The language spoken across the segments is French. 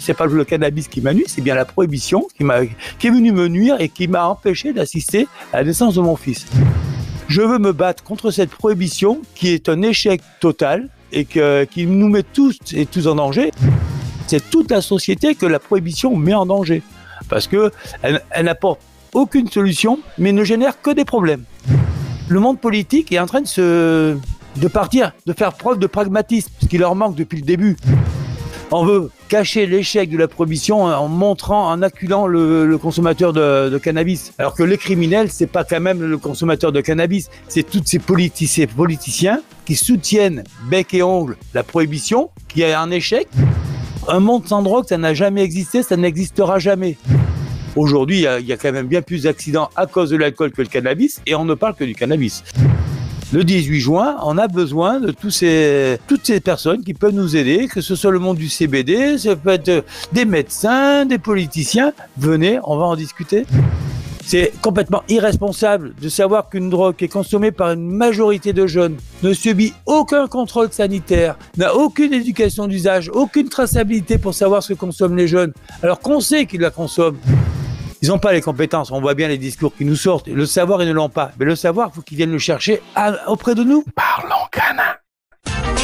C'est pas le cannabis qui m'a nuit, c'est bien la prohibition qui, qui est venue me nuire et qui m'a empêché d'assister à la naissance de mon fils. Je veux me battre contre cette prohibition qui est un échec total et qui nous met tous et tous en danger. C'est toute la société que la prohibition met en danger. Parce que elle, elle n'apporte aucune solution, mais ne génère que des problèmes. Le monde politique est en train de se, de partir, de faire preuve de pragmatisme, ce qui leur manque depuis le début. On veut cacher l'échec de la prohibition en montrant, en acculant le, consommateur de, cannabis. Alors que les criminels, c'est pas quand même le consommateur de cannabis, c'est tous ces, politi- ces politiciens qui soutiennent bec et ongle la prohibition, qui est un échec. Un monde sans drogue, ça n'a jamais existé, ça n'existera jamais. Aujourd'hui, il y y, a quand même bien plus d'accidents à cause de l'alcool que le cannabis, et on ne parle que du cannabis. Le 18 juin, on a besoin de toutes ces personnes qui peuvent nous aider, que ce soit le monde du CBD, ça peut être des médecins, des politiciens. Venez, on va en discuter. C'est complètement irresponsable de savoir qu'une drogue qui est consommée par une majorité de jeunes ne subit aucun contrôle sanitaire, n'a aucune éducation d'usage, aucune traçabilité pour savoir ce que consomment les jeunes, alors qu'on sait qu'ils la consomment. Ils n'ont pas les compétences, on voit bien les discours qui nous sortent. Le savoir, ils ne l'ont pas. Mais le savoir, il faut qu'ils viennent le chercher à- auprès de nous. Parlons Cana.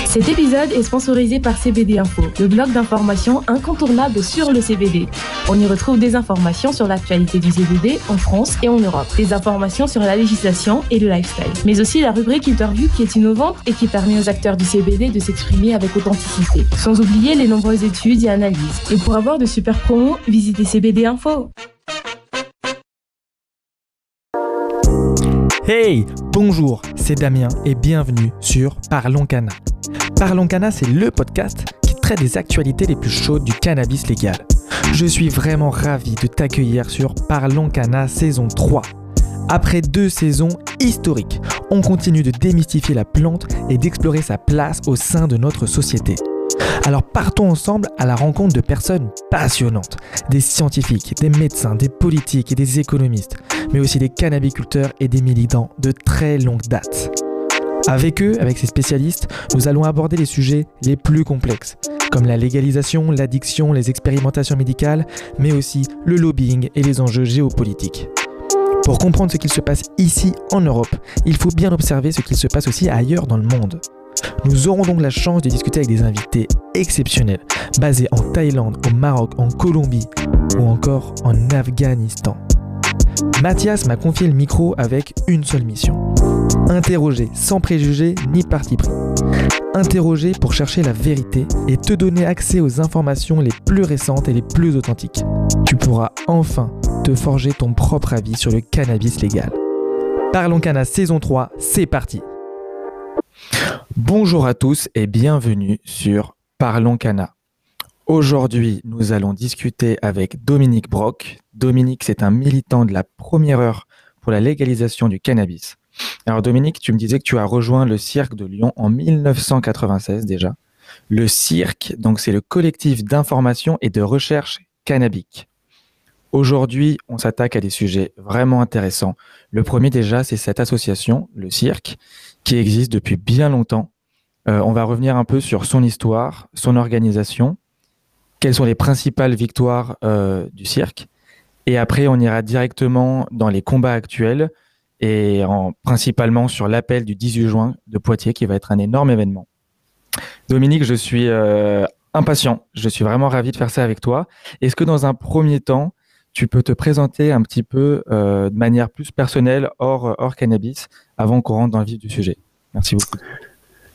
Cet épisode est sponsorisé par CBD Info, le blog d'information incontournable sur le CBD. On y retrouve des informations sur l'actualité du CBD en France et en Europe, des informations sur la législation et le lifestyle, mais aussi la rubrique interview qui est innovante et qui permet aux acteurs du CBD de s'exprimer avec authenticité, sans oublier les nombreuses études et analyses. Et pour avoir de super promos, visitez CBD Info. Hey, bonjour, c'est Damien et bienvenue sur Parlons Cana. Parlons Cana, c'est le podcast qui traite des actualités les plus chaudes du cannabis légal. Je suis vraiment ravi de t'accueillir sur Parlons Cana saison 3. Après deux saisons historiques, on continue de démystifier la plante et d'explorer sa place au sein de notre société. Alors partons ensemble à la rencontre de personnes passionnantes, des scientifiques, des médecins, des politiques et des économistes mais aussi des cannabiculteurs et des militants de très longue date. Avec eux, avec ces spécialistes, nous allons aborder les sujets les plus complexes, comme la légalisation, l'addiction, les expérimentations médicales, mais aussi le lobbying et les enjeux géopolitiques. Pour comprendre ce qu'il se passe ici en Europe, il faut bien observer ce qu'il se passe aussi ailleurs dans le monde. Nous aurons donc la chance de discuter avec des invités exceptionnels, basés en Thaïlande, au Maroc, en Colombie ou encore en Afghanistan. Mathias m'a confié le micro avec une seule mission. Interroger sans préjugés ni parti pris. Interroger pour chercher la vérité et te donner accès aux informations les plus récentes et les plus authentiques. Tu pourras enfin te forger ton propre avis sur le cannabis légal. Parlons Cana saison 3, c'est parti Bonjour à tous et bienvenue sur Parlons Cana. Aujourd'hui, nous allons discuter avec Dominique Brock. Dominique, c'est un militant de la première heure pour la légalisation du cannabis. Alors Dominique, tu me disais que tu as rejoint le Cirque de Lyon en 1996 déjà. Le Cirque, donc c'est le collectif d'information et de recherche cannabique. Aujourd'hui, on s'attaque à des sujets vraiment intéressants. Le premier déjà, c'est cette association, le Cirque, qui existe depuis bien longtemps. Euh, on va revenir un peu sur son histoire, son organisation, quelles sont les principales victoires euh, du cirque. Et après, on ira directement dans les combats actuels et en, principalement sur l'appel du 18 juin de Poitiers, qui va être un énorme événement. Dominique, je suis euh, impatient. Je suis vraiment ravi de faire ça avec toi. Est-ce que dans un premier temps, tu peux te présenter un petit peu euh, de manière plus personnelle, hors, hors cannabis, avant qu'on rentre dans le vif du sujet Merci beaucoup.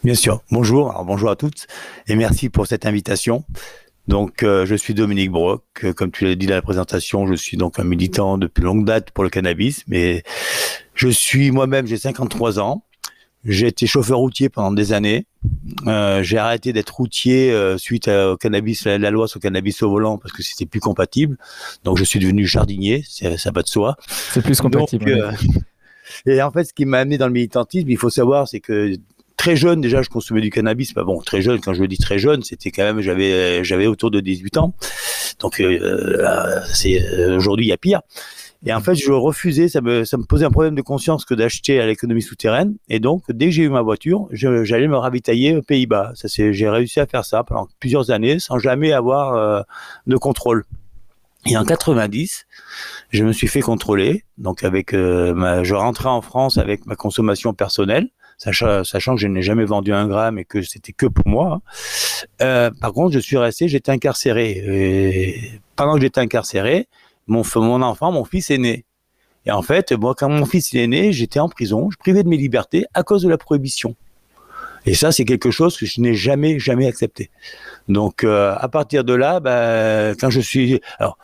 Bien sûr. Bonjour. Alors, bonjour à toutes et merci pour cette invitation. Donc, euh, je suis Dominique Brock. Euh, Comme tu l'as dit dans la présentation, je suis donc un militant depuis longue date pour le cannabis, mais je suis moi-même, j'ai 53 ans. J'ai été chauffeur routier pendant des années. Euh, j'ai arrêté d'être routier euh, suite à- au cannabis, la, la loi sur le cannabis au volant parce que c'était plus compatible. Donc, je suis devenu jardinier. Ça va de soi. C'est plus compatible. Donc, euh, et en fait, ce qui m'a amené dans le militantisme, il faut savoir, c'est que très jeune, déjà, je consommais du cannabis. Bah bon, très jeune, quand je dis très jeune, c'était quand même, j'avais, j'avais autour de 18 ans. Donc, euh, euh, c'est, aujourd'hui, il y a pire. Et en fait, je refusais, ça me, ça me posait un problème de conscience que d'acheter à l'économie souterraine. Et donc, dès que j'ai eu ma voiture, j'allais me ravitailler aux Pays-Bas. Ça, j'ai réussi à faire ça pendant plusieurs années sans jamais avoir euh, de contrôle. Et en 90, je me suis fait contrôler. Donc, avec euh, je rentrais en France avec ma consommation personnelle. Sachant, sachant que je n'ai jamais vendu un gramme et que c'était que pour moi. Hein. Euh, par contre, je suis resté, j'étais incarcéré. Et pendant que j'étais incarcéré, mon, enfant, mon fils est né. Et en fait, moi, quand mon fils est né, j'étais en prison, je privais de mes libertés à cause de la prohibition. Et ça, c'est quelque chose que je n'ai jamais, jamais accepté. Donc, euh, à partir de là, bah, quand je suis, alors,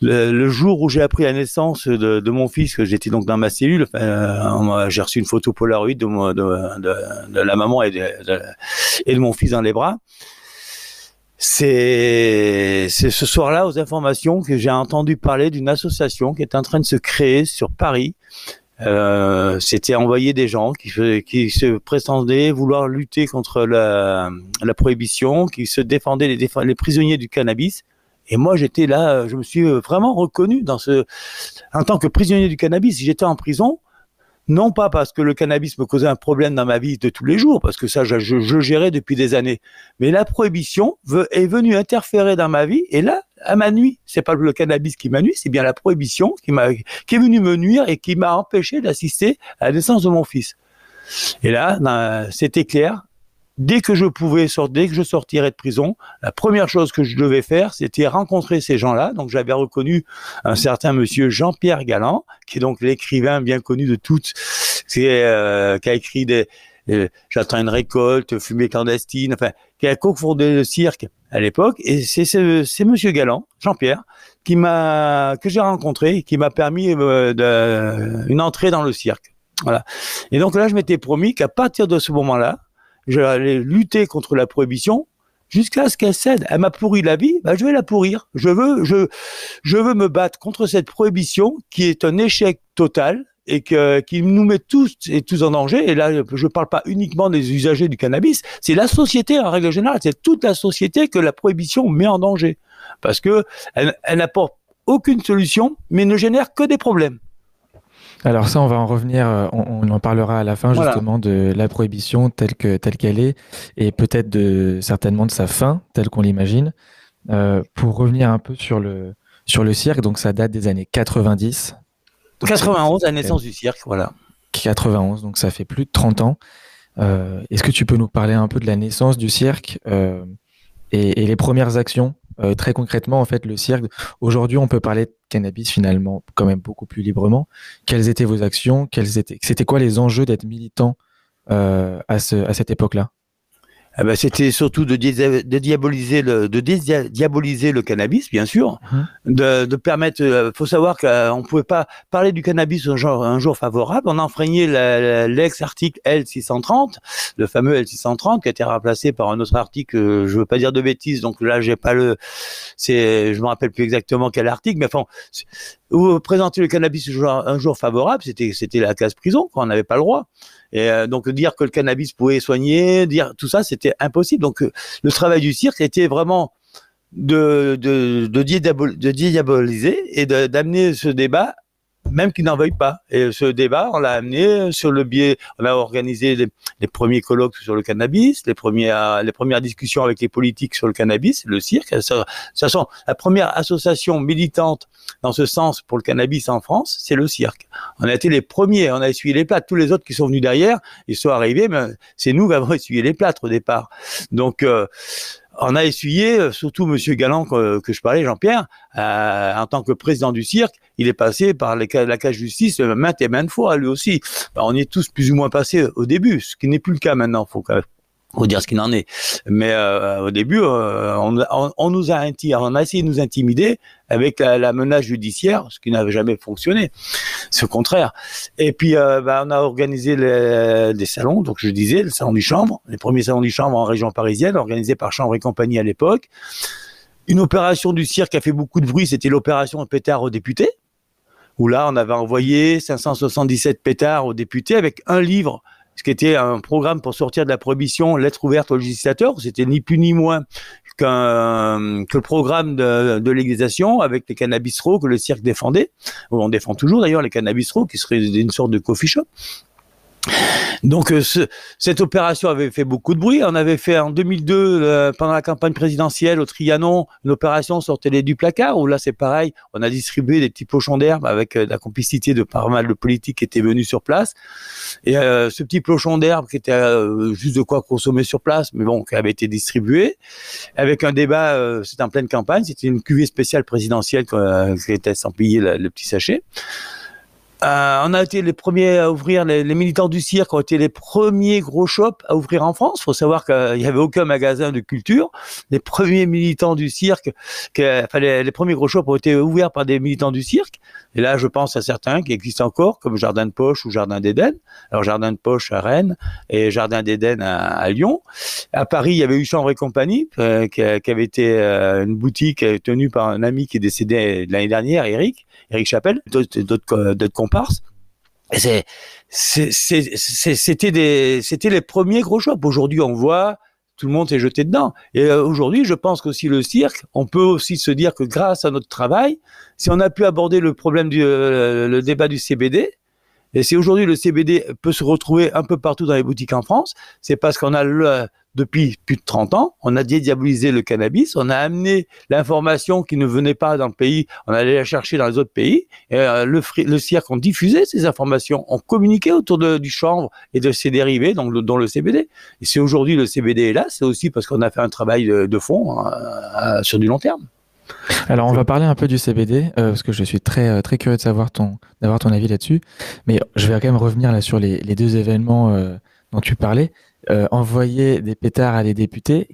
le, jour où j'ai appris la naissance de, mon fils, que j'étais donc dans ma cellule, euh, j'ai reçu une photo Polaroid de, la maman et de mon fils dans les bras c'est ce soir-là aux informations que j'ai entendu parler d'une association qui est en train de se créer sur Paris. Euh, C'était envoyer des gens qui, qui se prétendaient vouloir lutter contre la, la prohibition, qui se défendaient les, les prisonniers du cannabis. Et moi, j'étais là, je me suis vraiment reconnu dans ce, en tant que prisonnier du cannabis. J'étais en prison, non pas parce que le cannabis me causait un problème dans ma vie de tous les jours, parce que ça, je, gérais depuis des années. Mais la prohibition est venue interférer dans ma vie, et là, à ma nuit, c'est pas le cannabis qui m'a nuit, c'est bien la prohibition qui qui est venue me nuire et qui m'a empêché d'assister à la naissance de mon fils. Et là, c'était clair, dès que je pouvais sortir, dès que je sortirais de prison, la première chose que je devais faire, c'était rencontrer ces gens-là. Donc j'avais reconnu un certain monsieur Jean-Pierre Galland, qui est donc l'écrivain bien connu de toutes, euh, qui a écrit des euh, J'attends une récolte, fumée clandestine, enfin, qui a cofondé le cirque à l'époque. Et c'est c'est monsieur Galland, Jean-Pierre, qui m'a que j'ai rencontré, qui m'a permis euh, une entrée dans le cirque. Voilà. Et donc là, je m'étais promis qu'à partir de ce moment-là, j'allais lutter contre la prohibition jusqu'à ce qu'elle cède. Elle m'a pourri la vie, bah, je vais la pourrir. Je veux, je, je veux me battre contre cette prohibition qui est un échec total et que, qui nous met tous et tous en danger. Et là, je ne parle pas uniquement des usagers du cannabis, c'est la société en règle générale. C'est toute la société que la prohibition met en danger parce que elle, elle n'apporte aucune solution, mais ne génère que des problèmes. Alors ça, on va en revenir, euh, on, en parlera à la fin justement de la prohibition telle que telle qu'elle est, et peut-être de certainement de sa fin telle qu'on l'imagine. Euh, pour revenir un peu sur le sur le cirque, donc ça date des années 90. 91, la naissance du cirque, voilà. 91, donc ça fait plus de 30 ans. Euh, est-ce que tu peux nous parler un peu de la naissance du cirque et, et, les premières actions euh, très concrètement, en fait, le cirque, aujourd'hui, on peut parler de cannabis finalement quand même beaucoup plus librement. Quelles étaient vos actions? Quels étaient, C'était quoi les enjeux d'être militant euh, à, ce, à cette époque-là? Ah ben, c'était surtout de, de, diaboliser le de diaboliser le cannabis bien sûr mmh. de, de permettre euh, faut savoir qu'on pouvait pas parler du cannabis un jour un jour favorable on enfreignait l'ex article L630 le fameux L630 qui a été remplacé par un autre article euh, je veux pas dire de bêtises donc là j'ai pas le c'est je me rappelle plus exactement quel article mais enfin où présenter le cannabis un jour favorable c'était c'était la classe prison quoi on n'avait pas le droit et euh, donc dire que le cannabis pouvait soigner, dire tout ça, c'était impossible. Donc euh, le travail du cirque était vraiment de, de, de, de diaboliser et d'amener ce débat même qu'ils n'en veuillent pas. Et ce débat, on l'a amené sur le biais, on a organisé les, premiers colloques sur le cannabis, les premières, discussions avec les politiques sur le cannabis, le cirque. Ça, ça sont la première association militante dans ce sens pour le cannabis en France, c'est le cirque. On a été les premiers, on a essuyé les plâtres. Tous les autres qui sont venus derrière, ils sont arrivés, mais c'est nous qui avons essuyé les plâtres au départ. Donc, euh, on a essuyé, euh, surtout Monsieur Galland que, je parlais, Jean-Pierre, euh, en tant que président du cirque, il est passé par la cage justice maintes et maintes fois, lui aussi. Ben, on y est tous plus ou moins passés au début, ce qui n'est plus le cas maintenant. Faut faut dire ce qu'il en est. Mais euh, au début, euh, on, nous a on a essayé de nous intimider avec la, menace judiciaire, ce qui n'avait jamais fonctionné. C'est au contraire. Et puis, euh, bah, on a organisé des salons. Donc, je disais, le salon du chambre, les premiers salons du chambre en région parisienne, organisés par Chambre et compagnie à l'époque. Une opération du cirque a fait beaucoup de bruit, c'était l'opération pétard aux députés, où là, on avait envoyé 577 pétards aux députés avec un livre ce qui était un programme pour sortir de la prohibition, lettre ouverte au législateur. C'était ni plus ni moins qu'un que le programme de, de légalisation avec les cannabis que le cirque défendait. On défend toujours d'ailleurs les cannabis qui serait une sorte de coffee shop. Donc euh, cette opération avait fait beaucoup de bruit. On avait fait en 2002, euh, pendant la campagne présidentielle au Trianon, une opération Télé du placard, où là c'est pareil, on a distribué des petits pochons d'herbe avec euh, la complicité de pas mal de politiques qui étaient venus sur place. Et ce petit pochon d'herbe qui était juste de quoi consommer sur place, mais bon, qui avait été distribué, avec un débat, c'était en pleine campagne, c'était une cuvée spéciale présidentielle qui était payer le petit sachet. Euh, on a été les premiers à ouvrir, les, militants du cirque ont été les premiers gros shops à ouvrir en France. Il faut savoir qu'il n'y avait aucun magasin de culture. Les premiers militants du cirque, enfin, les, premiers gros shops ont été ouverts par des militants du cirque. Et là, je pense à certains qui existent encore, comme Jardin de Poche ou Jardin d'Éden. Alors, Jardin de Poche à Rennes et Jardin d'Éden à, Lyon. À Paris, il y avait eu Chambre et Compagnie, euh, qui, avait été euh, une boutique tenue par un ami qui est décédé l'année dernière, Eric, Eric Chappelle, d'autres comparses. C'était c'était les premiers gros shops. Aujourd'hui, on voit tout le monde s'est jeté dedans. Et euh, aujourd'hui, je pense qu'aussi le cirque, on peut aussi se dire que grâce à notre travail, si on a pu aborder le problème du euh, le débat du CBD, et si aujourd'hui le CBD peut se retrouver un peu partout dans les boutiques en France, c'est parce qu'on a le, depuis plus de 30 ans, on a dédiabolisé le cannabis, on a amené l'information qui ne venait pas dans le pays, on allait la chercher dans les autres pays, et euh, le, le cirque ont diffusé ces informations, ont communiqué autour de, du chanvre et de ses dérivés, donc dont le CBD. Et si aujourd'hui le CBD est là, c'est aussi parce qu'on a fait un travail de, fond hein, sur du long terme. Alors, on va parler un peu du CBD euh, parce que je suis très euh, très curieux de savoir ton d'avoir ton avis là-dessus. Mais je vais quand même revenir là sur les, les deux événements dont tu parlais. Euh, envoyer des pétards à des députés,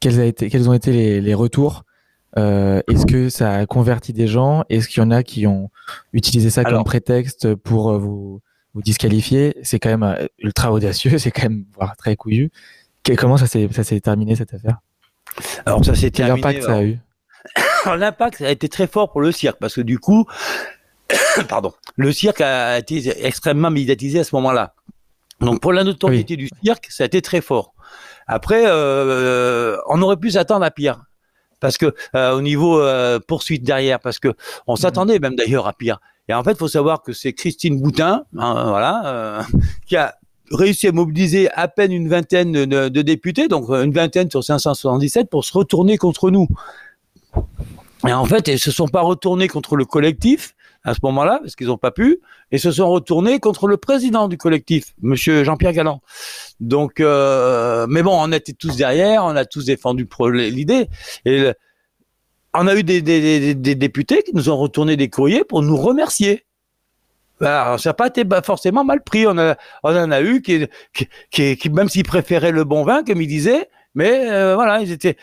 quels, a été, quels ont été les, les retours? Euh, Est-ce que ça a converti des gens? Est-ce qu'il y en a qui ont utilisé ça comme prétexte pour euh, vous, vous disqualifier? C'est quand même euh, ultra audacieux, c'est quand même voire très couillu. comment ça s'est, ça s'est terminé cette affaire? Alors ça s'est terminé. L'impact ça a eu? L'impact a été très fort pour le cirque parce que du coup, pardon, le cirque a été extrêmement médiatisé à ce moment-là. Donc pour la notoriété du cirque, ça a été très fort. Après, euh, on aurait pu s'attendre à pire. Parce que euh, au niveau euh, poursuite derrière, parce que on mhm. s'attendait même d'ailleurs à pire. Et en fait, il faut savoir que c'est Christine Boutin, hein, voilà, qui a réussi à mobiliser à peine une vingtaine de, de, députés, donc une vingtaine sur 577, pour se retourner contre nous. Et en fait, ils se sont pas retournés contre le collectif, à ce moment-là, parce qu'ils n'ont pas pu, et se sont retournés contre le président du collectif, Monsieur Jean-Pierre Galland. Donc, euh, mais bon, on était tous derrière, on a tous défendu l'idée, et on a eu des, députés qui nous ont retourné des courriers pour nous remercier. Alors, ça n'a pas été forcément mal pris. On, en a eu qui, qui, qui même s'ils préféraient le bon vin, comme ils disaient, mais euh, voilà, ils étaient.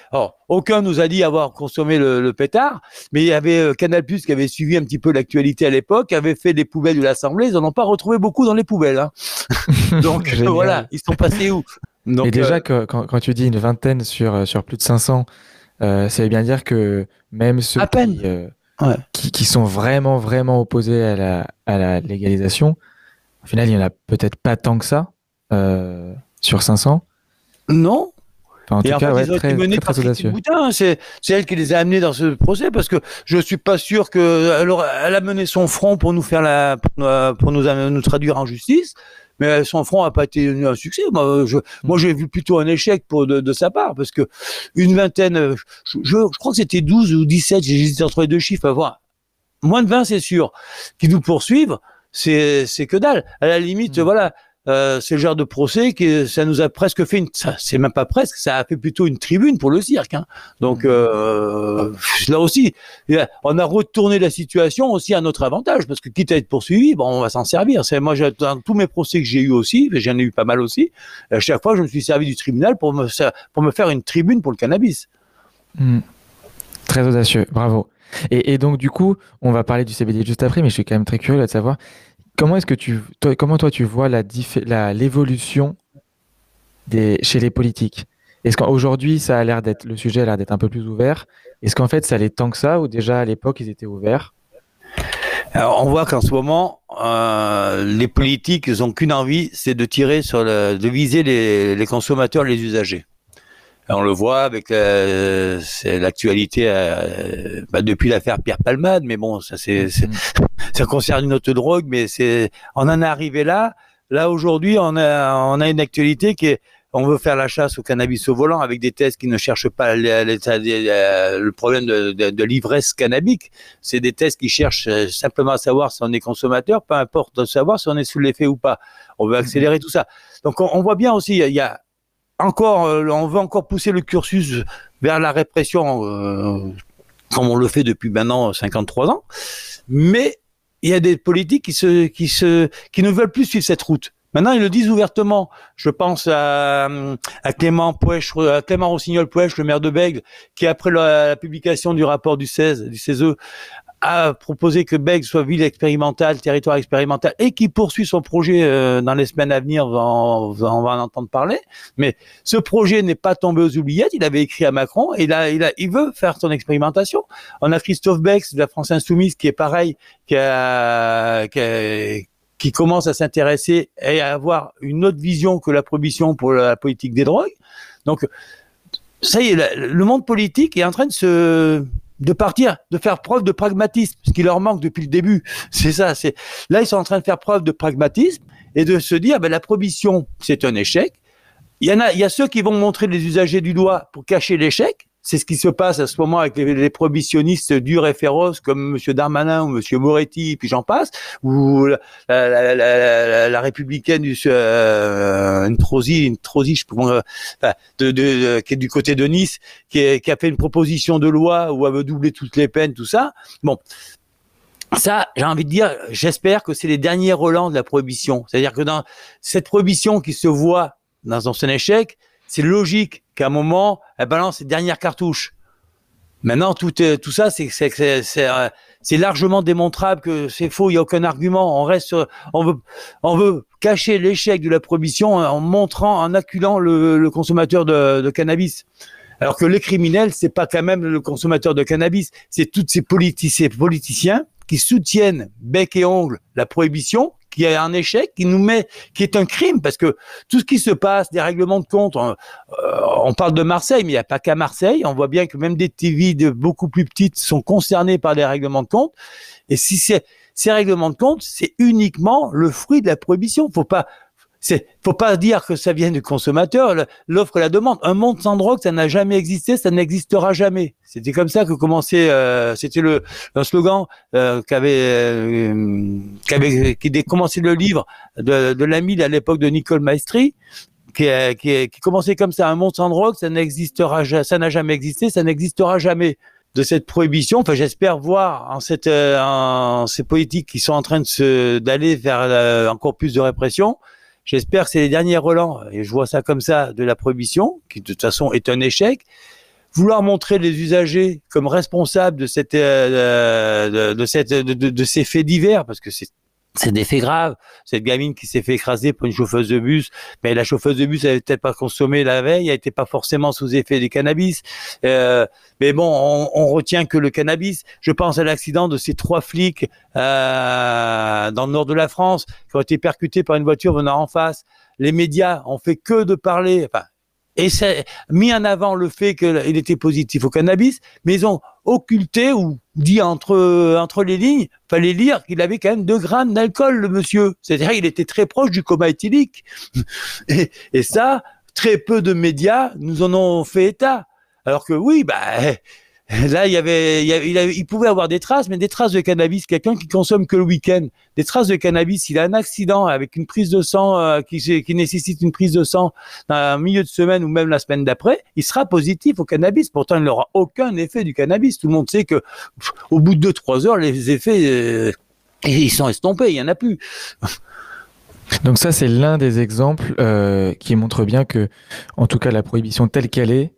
aucun nous a dit avoir consommé le, pétard, mais il y avait euh, Canal Plus qui avait suivi un petit peu l'actualité à l'époque, avait fait des poubelles de l'Assemblée. Ils n'en ont pas retrouvé beaucoup dans les poubelles. Hein. Donc voilà, ils sont passés où? Donc, Et déjà, euh, quand, quand, tu dis une vingtaine sur, sur plus de 500, ça veut bien dire que même ceux Qui, qui, sont vraiment, vraiment opposés à la, à la légalisation, au final, il n'y en a peut-être pas tant que ça sur 500. Non, en tout cas, ouais, très, hein, c'est elle qui les a amenés dans ce procès parce que je suis pas sûr que alors elle a mené son front pour nous faire la pour nous, nous traduire en justice, mais son front a pas été un succès. Moi, je, moi, j'ai vu plutôt un échec pour de, de, sa part parce que une vingtaine, je, je, crois que c'était 12 ou 17, j'ai hésité entre les deux chiffres voir. Moins de 20, c'est sûr, qui nous poursuivent, c'est c'est que dalle. À la limite, mm. voilà euh, c'est le genre de procès que ça nous a presque fait une, c'est même pas presque, ça a fait plutôt une tribune pour le cirque. Hein. Donc mmh. euh, là aussi, on a retourné la situation aussi à notre avantage parce que quitte à être poursuivi, bon, on va s'en servir. C'est moi dans tous mes procès que j'ai eu aussi, j'en ai eu pas mal aussi. À chaque fois, je me suis servi du tribunal pour me pour me faire une tribune pour le cannabis. Mmh. Très audacieux, bravo. Et, et, donc du coup, on va parler du CBD juste après, mais je suis quand même très curieux de savoir Comment est-ce que tu, toi, comment toi tu vois la, l'évolution des, chez les politiques? Est-ce qu'aujourd'hui ça a l'air d'être le sujet a l'air d'être un peu plus ouvert? Est-ce qu'en fait ça allait tant que ça ou déjà à l'époque ils étaient ouverts? Alors on voit qu'en ce moment euh, les politiques ils ont qu'une envie, c'est de tirer sur viser les, les consommateurs, les usagers. On le voit avec l'actualité bah, depuis l'affaire Pierre Palmade, mais bon, ça c'est ça concerne une autre drogue, mais c'est on en est arrivé là. Là aujourd'hui, on a on a une actualité qui est on veut faire la chasse au cannabis au volant avec des tests qui ne cherchent pas le problème de, l'ivresse cannabique. C'est des tests qui cherchent euh, simplement à savoir si on est consommateur, peu importe de savoir si on est sous l'effet ou pas. On veut accélérer tout ça. Donc on, voit bien aussi, il y a euh, on veut encore pousser le cursus vers la répression, euh, comme on le fait depuis maintenant 53 ans. Mais il y a des politiques qui ne veulent plus suivre cette route. Maintenant, ils le disent ouvertement. Je pense à, Clément Pouèche, à Clément Rossignol Pouèche, le maire de Bègle, qui après la, publication du rapport du 16, du CESE, a proposé que Bègle soit ville expérimentale, territoire expérimental, et qui poursuit son projet euh, dans les semaines à venir. On va, en entendre parler. Mais ce projet n'est pas tombé aux oubliettes. Il avait écrit à Macron et a, il, veut faire son expérimentation. On a Christophe Bex de la France Insoumise qui est pareil, qui qui commence à s'intéresser et à avoir une autre vision que la prohibition pour la politique des drogues. Donc, ça y est, le monde politique est en train de se de partir, de faire preuve de pragmatisme, ce qui leur manque depuis le début. C'est ça. C'est là ils sont en train de faire preuve de pragmatisme et de se dire, ben, la prohibition c'est un échec. Il y en a, il y a ceux qui vont montrer les usagers du doigt pour cacher l'échec. C'est ce qui se passe à ce moment avec les, prohibitionnistes durs et féroces comme M. Darmanin ou M. Moretti, puis j'en passe, ou la, la, la, la républicaine du, euh, une Trosi, une Trosi, je peux, de, de, qui est du côté de Nice, qui, est, qui a fait une proposition de loi où elle veut doubler toutes les peines, tout ça. Bon, ça, j'ai envie de dire, j'espère que c'est les derniers relents de la prohibition. C'est-à-dire que dans cette prohibition qui se voit dans son échec, c'est logique qu'à un moment, elle balance ses dernières cartouches. Maintenant, tout, tout ça, c'est euh, c'est largement démontrable que c'est faux. Il n'y a aucun argument. On reste, on veut, on veut cacher l'échec de la prohibition en montrant, en acculant le, consommateur de, cannabis. Alors que les criminels, c'est pas quand même le consommateur de cannabis, c'est tous ces, ces politiciens qui soutiennent bec et ongle la prohibition, qui est un échec, qui nous met, qui est un crime, parce que tout ce qui se passe, des règlements de compte, on, euh, parle de Marseille, mais il n'y a pas qu'à Marseille. On voit bien que même des TV de beaucoup plus petites sont concernés par des règlements de compte. Et si c'est ces règlements de compte, c'est uniquement le fruit de la prohibition. Faut pas, c'est faut pas dire que ça vient du consommateur. L'offre et la demande. Un monde sans drogue, ça n'a jamais existé, ça n'existera jamais. C'était comme ça que commençait. Euh, c'était le un slogan euh, qu'avait euh, qu'avait qui commencé le livre de, de l'ami à l'époque de Nicole Maestri. Qui, qui, qui commençait comme ça, un monde sans drogue, ça n'existera, ça n'a jamais existé, ça n'existera jamais de cette prohibition. Enfin, j'espère voir en cette, en ces politiques qui sont en train de se d'aller vers encore plus de répression, J'espère que c'est les derniers relents, et je vois ça comme ça, de la prohibition, qui de toute façon est un échec. Vouloir montrer les usagers comme responsables de, cette, euh, de, cette, de, ces faits divers, parce que c'est c'est des faits graves. Cette gamine qui s'est fait écraser pour une chauffeuse de bus, mais la chauffeuse de bus, elle peut-être pas consommé la veille, elle n'était pas forcément sous effet du cannabis. Euh, mais bon, on, on, retient que le cannabis. Je pense à l'accident de ces trois flics euh, dans le nord de la France qui ont été percutés par une voiture venant en face. Les médias ont fait que de parler. Enfin, et c'est mis en avant le fait qu'il était positif au cannabis, mais ils ont occulté ou dit entre entre les lignes, fallait lire qu'il avait quand même 2 grammes d'alcool, le monsieur. C'est-à-dire il était très proche du coma éthylique. Et, et ça, très peu de médias nous en ont fait état. Alors que oui, bah Là, il y avait, il, pouvait avoir des traces, mais des traces de cannabis. Quelqu'un qui consomme que le week-end, des traces de cannabis. Il a un accident avec une prise de sang euh, qui, nécessite une prise de sang dans un milieu de semaine ou même la semaine d'après, il sera positif au cannabis. Pourtant, il n'aura aucun effet du cannabis. Tout le monde sait que au bout de 2-3 heures, les effets, euh, ils sont estompés. Il y en a plus. Donc ça, c'est l'un des exemples euh, qui montre bien que, en tout cas, la prohibition telle qu'elle est,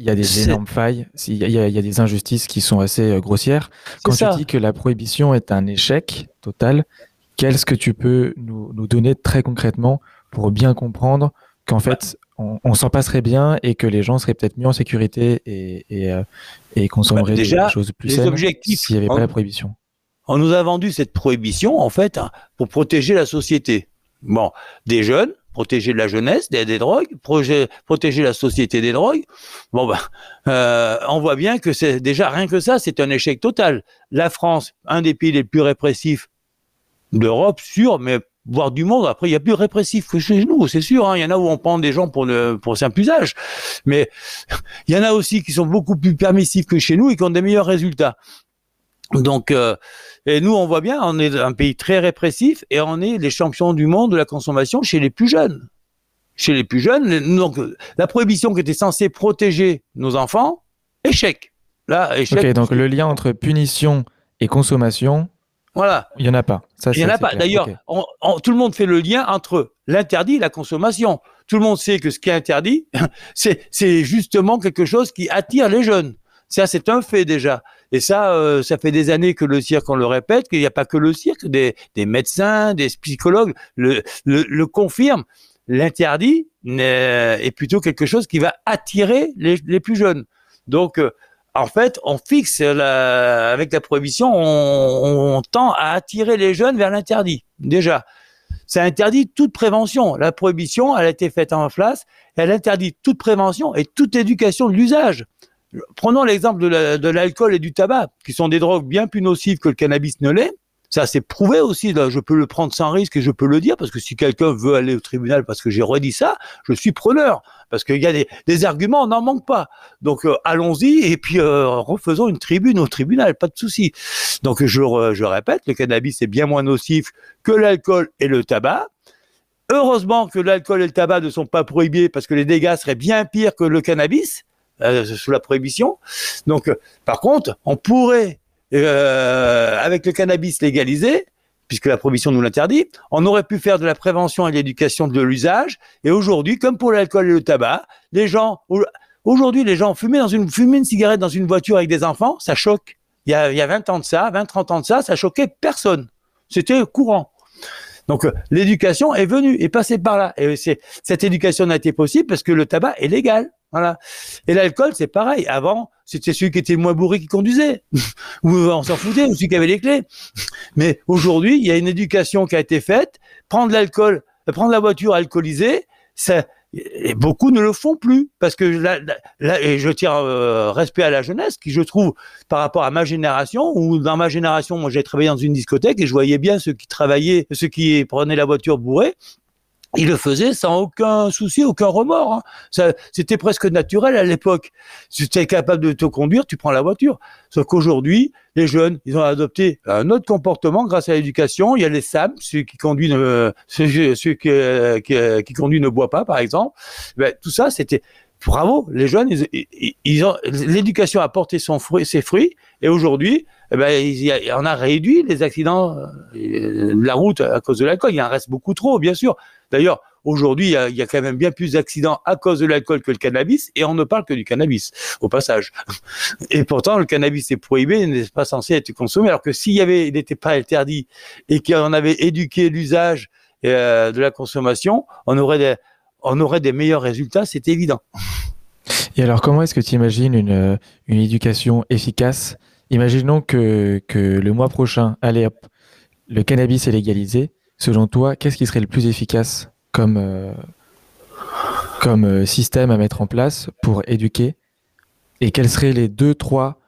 il y a des énormes failles, il y, a, il y a, des injustices qui sont assez euh, grossières. Quand tu dis que la prohibition est un échec total, qu'est-ce que tu peux nous, nous, donner très concrètement pour bien comprendre qu'en fait, on, s'en passerait bien et que les gens seraient peut-être mieux en sécurité et, et, euh, et consommerait bah, des choses plus saines s'il n'y avait pas la prohibition On nous a vendu cette prohibition, en fait, hein, pour protéger la société. Bon, des jeunes protéger la jeunesse des, drogues, protéger la société des drogues. Bon ben, euh, on voit bien que c'est déjà rien que ça, c'est un échec total. La France, un des pays les plus répressifs d'Europe, sûr, mais voire du monde. Après, il y a plus répressif que chez nous, c'est sûr. Hein. Il y en a où on prend des gens pour pour simple usage, mais il y en a aussi qui sont beaucoup plus permissifs que chez nous et qui ont des meilleurs résultats. Donc, euh, et nous, on voit bien, on est un pays très répressif et on est les champions du monde de la consommation chez les plus jeunes. Chez les plus jeunes, donc la prohibition qui était censée protéger nos enfants, échec. Là, échec. Ok, donc le lien entre punition et consommation, voilà. Il n'y en a pas. Ça, il n'y en a pas. D'ailleurs, tout le monde fait le lien entre l'interdit et la consommation. Tout le monde sait que ce qui est interdit, c'est justement quelque chose qui attire les jeunes. Ça, c'est un fait déjà. Et ça, euh, ça fait des années que le cirque, on le répète, qu'il n'y a pas que le cirque, des, médecins, des psychologues le, le, confirment. L'interdit est plutôt quelque chose qui va attirer les, les plus jeunes. Donc, euh, en fait, on fixe la, avec la prohibition, on, on, tend à attirer les jeunes vers l'interdit. Déjà, ça interdit toute prévention. La prohibition, elle a été faite en place, elle interdit toute prévention et toute éducation de l'usage. Prenons l'exemple de l'alcool et du tabac, qui sont des drogues bien plus nocives que le cannabis ne l'est. Ça, c'est prouvé aussi. Je peux le prendre sans risque et je peux le dire parce que si quelqu'un veut aller au tribunal parce que j'ai redit ça, je suis preneur parce qu'il y a des, arguments, on n'en manque pas. Donc euh, allons-y et puis euh, refaisons une tribune au tribunal, pas de souci. Donc je répète, le cannabis est bien moins nocif que l'alcool et le tabac. Heureusement que l'alcool et le tabac ne sont pas prohibés parce que les dégâts seraient bien pires que le cannabis euh, sous la prohibition. Donc, par contre, on pourrait euh, avec le cannabis légalisé, puisque la prohibition nous l'interdit, on aurait pu faire de la prévention et de l'éducation de l'usage. Et aujourd'hui, comme pour l'alcool et le tabac, les gens, aujourd'hui, les gens fumer dans une, fumer une cigarette dans une voiture avec des enfants, ça choque. Il y a, il y a 20 ans de ça, 20, 30 ans de ça, ça choquait personne. C'était courant. Donc euh, l'éducation est venue, est passée par là. Et cette éducation n'a été possible parce que le tabac est légal. Voilà. Et l'alcool, c'est pareil. Avant, c'était celui qui était le moins bourré qui conduisait. ou on s'en foutait, ou celui qui avait les clés. Mais aujourd'hui, il y a une éducation qui a été faite. Prendre l'alcool, prendre la voiture alcoolisée, ça, et beaucoup ne le font plus parce que là, là et je tiens euh, respect à la jeunesse qui je trouve par rapport à ma génération ou dans ma génération moi j'ai travaillé dans une discothèque et je voyais bien ceux qui travaillaient ceux qui prenaient la voiture bourrée il le faisait sans aucun souci, aucun remords. Hein. C'était presque naturel à l'époque. Si tu es capable de te conduire, tu prends la voiture. Sauf qu'aujourd'hui, les jeunes, ils ont adopté un autre comportement grâce à l'éducation. Il y a les SAM, ceux qui conduisent, ceux, qui, qui, qui, conduisent ne boivent pas, par exemple. Ben, tout ça, c'était bravo. Les jeunes, ils, ont l'éducation a porté son fruit, ses fruits, et aujourd'hui, eh ben, on a réduit les accidents euh, de la route à cause de l'alcool. Il en reste beaucoup trop, bien sûr. D'ailleurs, aujourd'hui, il, y a, quand même bien plus d'accidents à cause de l'alcool que le cannabis, et on ne parle que du cannabis, au passage. Et pourtant, le cannabis est prohibé, il n'est pas censé être consommé, alors que s'il il n'était pas interdit, et qu'on avait éduqué l'usage euh, de la consommation, on aurait des, on aurait des meilleurs résultats, c'est évident. Et alors, comment est-ce que tu imagines une, euh, une éducation efficace? Imaginons que, que le mois prochain, allez hop, le cannabis est légalisé. Selon toi, qu'est-ce qui serait le plus efficace comme, euh, comme euh, système à mettre en place pour éduquer? Et quels seraient les deux, trois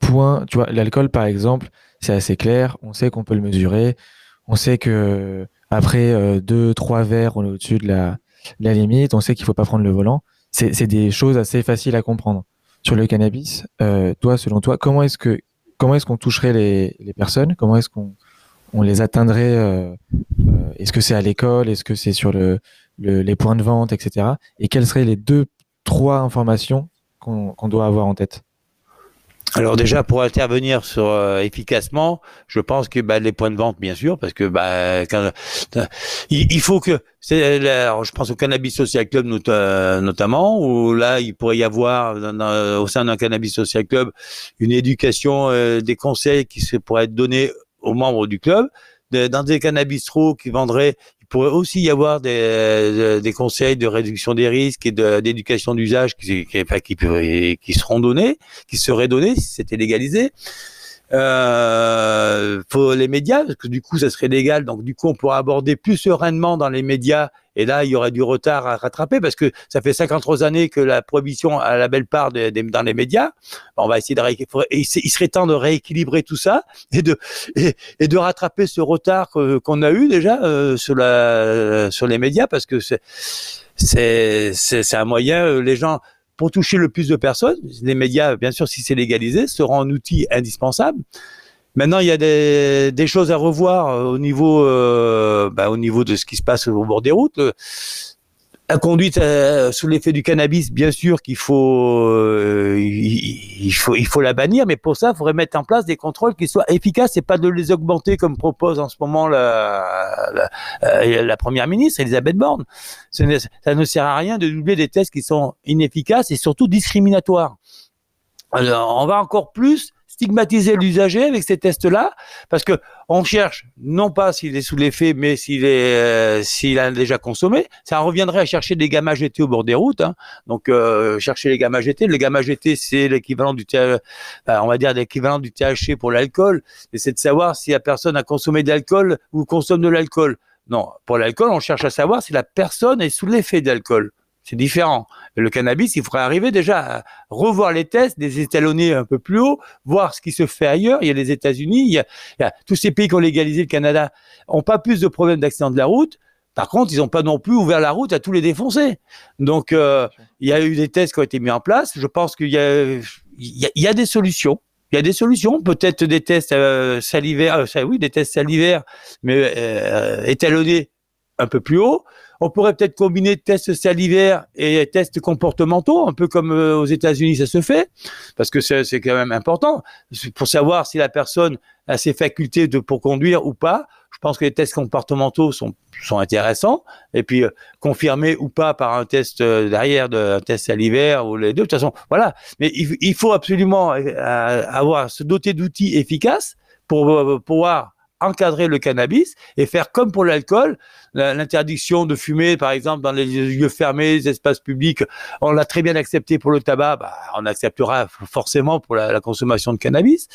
points? Tu vois, l'alcool, par exemple, c'est assez clair. On sait qu'on peut le mesurer. On sait que après deux, trois verres, on est au-dessus de la, la, limite. On sait qu'il faut pas prendre le volant. C'est des choses assez faciles à comprendre. Sur le cannabis, toi, selon toi, comment est-ce que comment est-ce qu'on toucherait les, les personnes? Comment est-ce qu'on on les atteindrait euh, euh, Est-ce que c'est à l'école? Est-ce que c'est sur le, les points de vente, etc. Et quelles seraient les deux, trois informations qu'on doit avoir en tête? Alors déjà pour intervenir sur euh, efficacement, je pense que bah, les points de vente bien sûr parce que bah, il, faut que c'est je pense au cannabis social club notamment où là il pourrait y avoir au sein d'un cannabis social club une éducation des conseils qui se pourraient être donnés aux membres du club. dans des cannabistros qui vendraient, pourrait aussi y avoir des, des conseils de réduction des risques et d'éducation d'usage qui, qui, qui, qui, seront donnés, qui seraient donnés si c'était légalisé. Euh, faut les médias parce que du coup ça serait légal donc du coup on pourra aborder plus sereinement dans les médias Et là, il y aurait du retard à rattraper parce que ça fait 53 années que la prohibition a la belle part dans les médias. On va essayer de il serait temps de rééquilibrer tout ça et de et, de rattraper ce retard qu'on a eu déjà euh, sur la sur les médias parce que c'est c'est c'est un moyen euh, les gens pour toucher le plus de personnes, les médias, bien sûr, si c'est légalisé, seront un outil indispensable. Maintenant, il y a des, des choses à revoir euh, au niveau, euh, bah, au niveau de ce qui se passe au bord des routes. La conduite euh, sous l'effet du cannabis, bien sûr qu'il faut, euh, il, faut, il faut la bannir, mais pour ça, il faudrait mettre en place des contrôles qui soient efficaces et pas de les augmenter comme propose en ce moment la, la, euh, la première ministre Elisabeth Borne. Ça ne, sert à rien de doubler des tests qui sont inefficaces et surtout discriminatoires. Alors, on va encore plus stigmatiser l'usager avec ces tests-là, parce que on cherche non pas s'il est sous l'effet, mais s'il est euh, s'il a déjà consommé. Ça reviendrait à chercher des gamma GT au bord des routes. Hein. Donc euh, chercher les gamma GT. Le gamma GT, c'est l'équivalent du euh, on va dire l'équivalent du THC pour l'alcool. Et c'est de savoir si la personne a consommé de l'alcool ou consomme de l'alcool. Non, pour l'alcool, on cherche à savoir si la personne est sous l'effet d'alcool. C'est différent. Le cannabis, il faudrait arriver déjà à revoir les tests, les étalonner un peu plus haut, voir ce qui se fait ailleurs. Il y a les États-Unis, il, y a, tous ces pays qui ont légalisé le Canada, ont pas plus de problèmes d'accident de la route. Par contre, ils n'ont pas non plus ouvert la route à tous les défoncer. Donc, euh, il y a eu des tests qui ont été mis en place. Je pense qu'il y a, il y a, des solutions. Il y a des solutions, peut-être des tests euh, salivaires, euh, oui, des tests salivaires, mais euh, étalonnés un peu plus haut. On pourrait peut-être combiner tests salivaires et tests comportementaux, un peu comme euh, aux États-Unis ça se fait, parce que c'est quand même important pour savoir si la personne a ses facultés de, pour conduire ou pas. Je pense que les tests comportementaux sont, intéressants, et puis euh, confirmés ou pas par un test euh, derrière, de, un test salivaire ou les deux. De toute façon, voilà. Mais il, il faut absolument avoir se doter d'outils efficaces pour pouvoir encadrer le cannabis et faire comme pour l'alcool, l'interdiction de fumer, par exemple, dans les lieux fermés, les espaces publics. On l'a très bien accepté pour le tabac, bah, on acceptera forcément pour la, consommation de cannabis.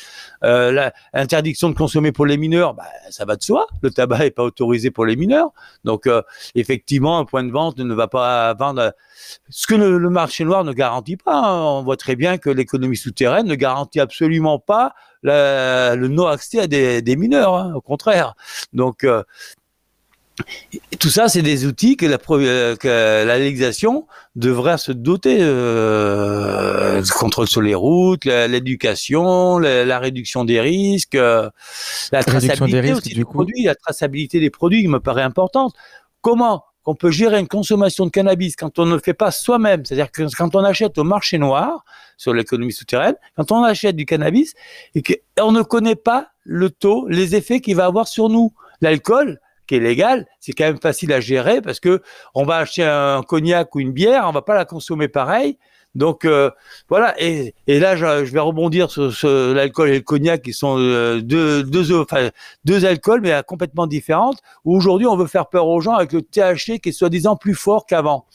Euh, L'interdiction de consommer pour les mineurs, bah, ça va de soi. Le tabac n'est pas autorisé pour les mineurs. Donc, euh, effectivement, un point de vente ne va pas vendre ce que le, marché noir ne garantit pas. Hein. On voit très bien que l'économie souterraine ne garantit absolument pas le non-accès à des, mineurs, hein, au contraire. Donc, euh, tout ça, c'est des outils que la, euh, que la légalisation devrait se doter. Euh, le contrôle sur les routes, l'éducation, la, réduction des risques, euh, la traçabilité des, aussi des produits, la traçabilité des produits qui me paraît importante. Comment on peut gérer une consommation de cannabis quand on ne le fait pas soi-même, c'est-à-dire que quand on achète au marché noir sur l'économie souterraine, quand on achète du cannabis et qu'on ne connaît pas le taux, les effets qu'il va avoir sur nous. L'alcool, qui est légal, c'est quand même facile à gérer parce que on va acheter un cognac ou une bière, on va pas la consommer pareil. Donc euh, voilà, et, là je, vais rebondir sur, l'alcool et le cognac qui sont euh, deux, deux, enfin, deux alcools mais complètement différentes. Aujourd'hui on veut faire peur aux gens avec le THC qui est soi-disant plus fort qu'avant.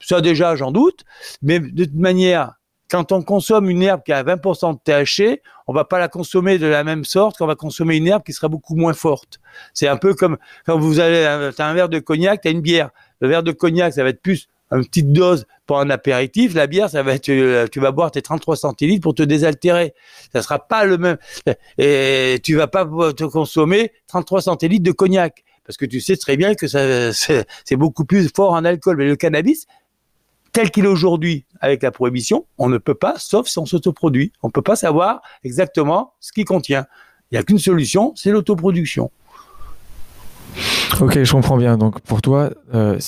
Ça déjà j'en doute, mais de manière quand on consomme une herbe qui a 20% de THC, on va pas la consommer de la même sorte qu'on va consommer une herbe qui sera beaucoup moins forte. C'est un peu comme quand vous avez as un verre de cognac, tu une bière. Le verre de cognac, ça va être plus une petite dose pour un apéritif. La bière, ça va être, euh, tu vas boire tes 33 centilitres pour te désaltérer. Ça sera pas le même, et tu vas pas te consommer 33 centilitres de cognac. Parce que tu sais très bien que ça, c'est beaucoup plus fort en alcool. Mais le cannabis, tel qu'il est aujourd'hui avec la prohibition, on ne peut pas, sauf si on s'autoproduit. On ne peut pas savoir exactement ce qu'il contient. Il n'y a qu'une solution, c'est l'autoproduction. Ok, je comprends bien. Donc pour toi, euh,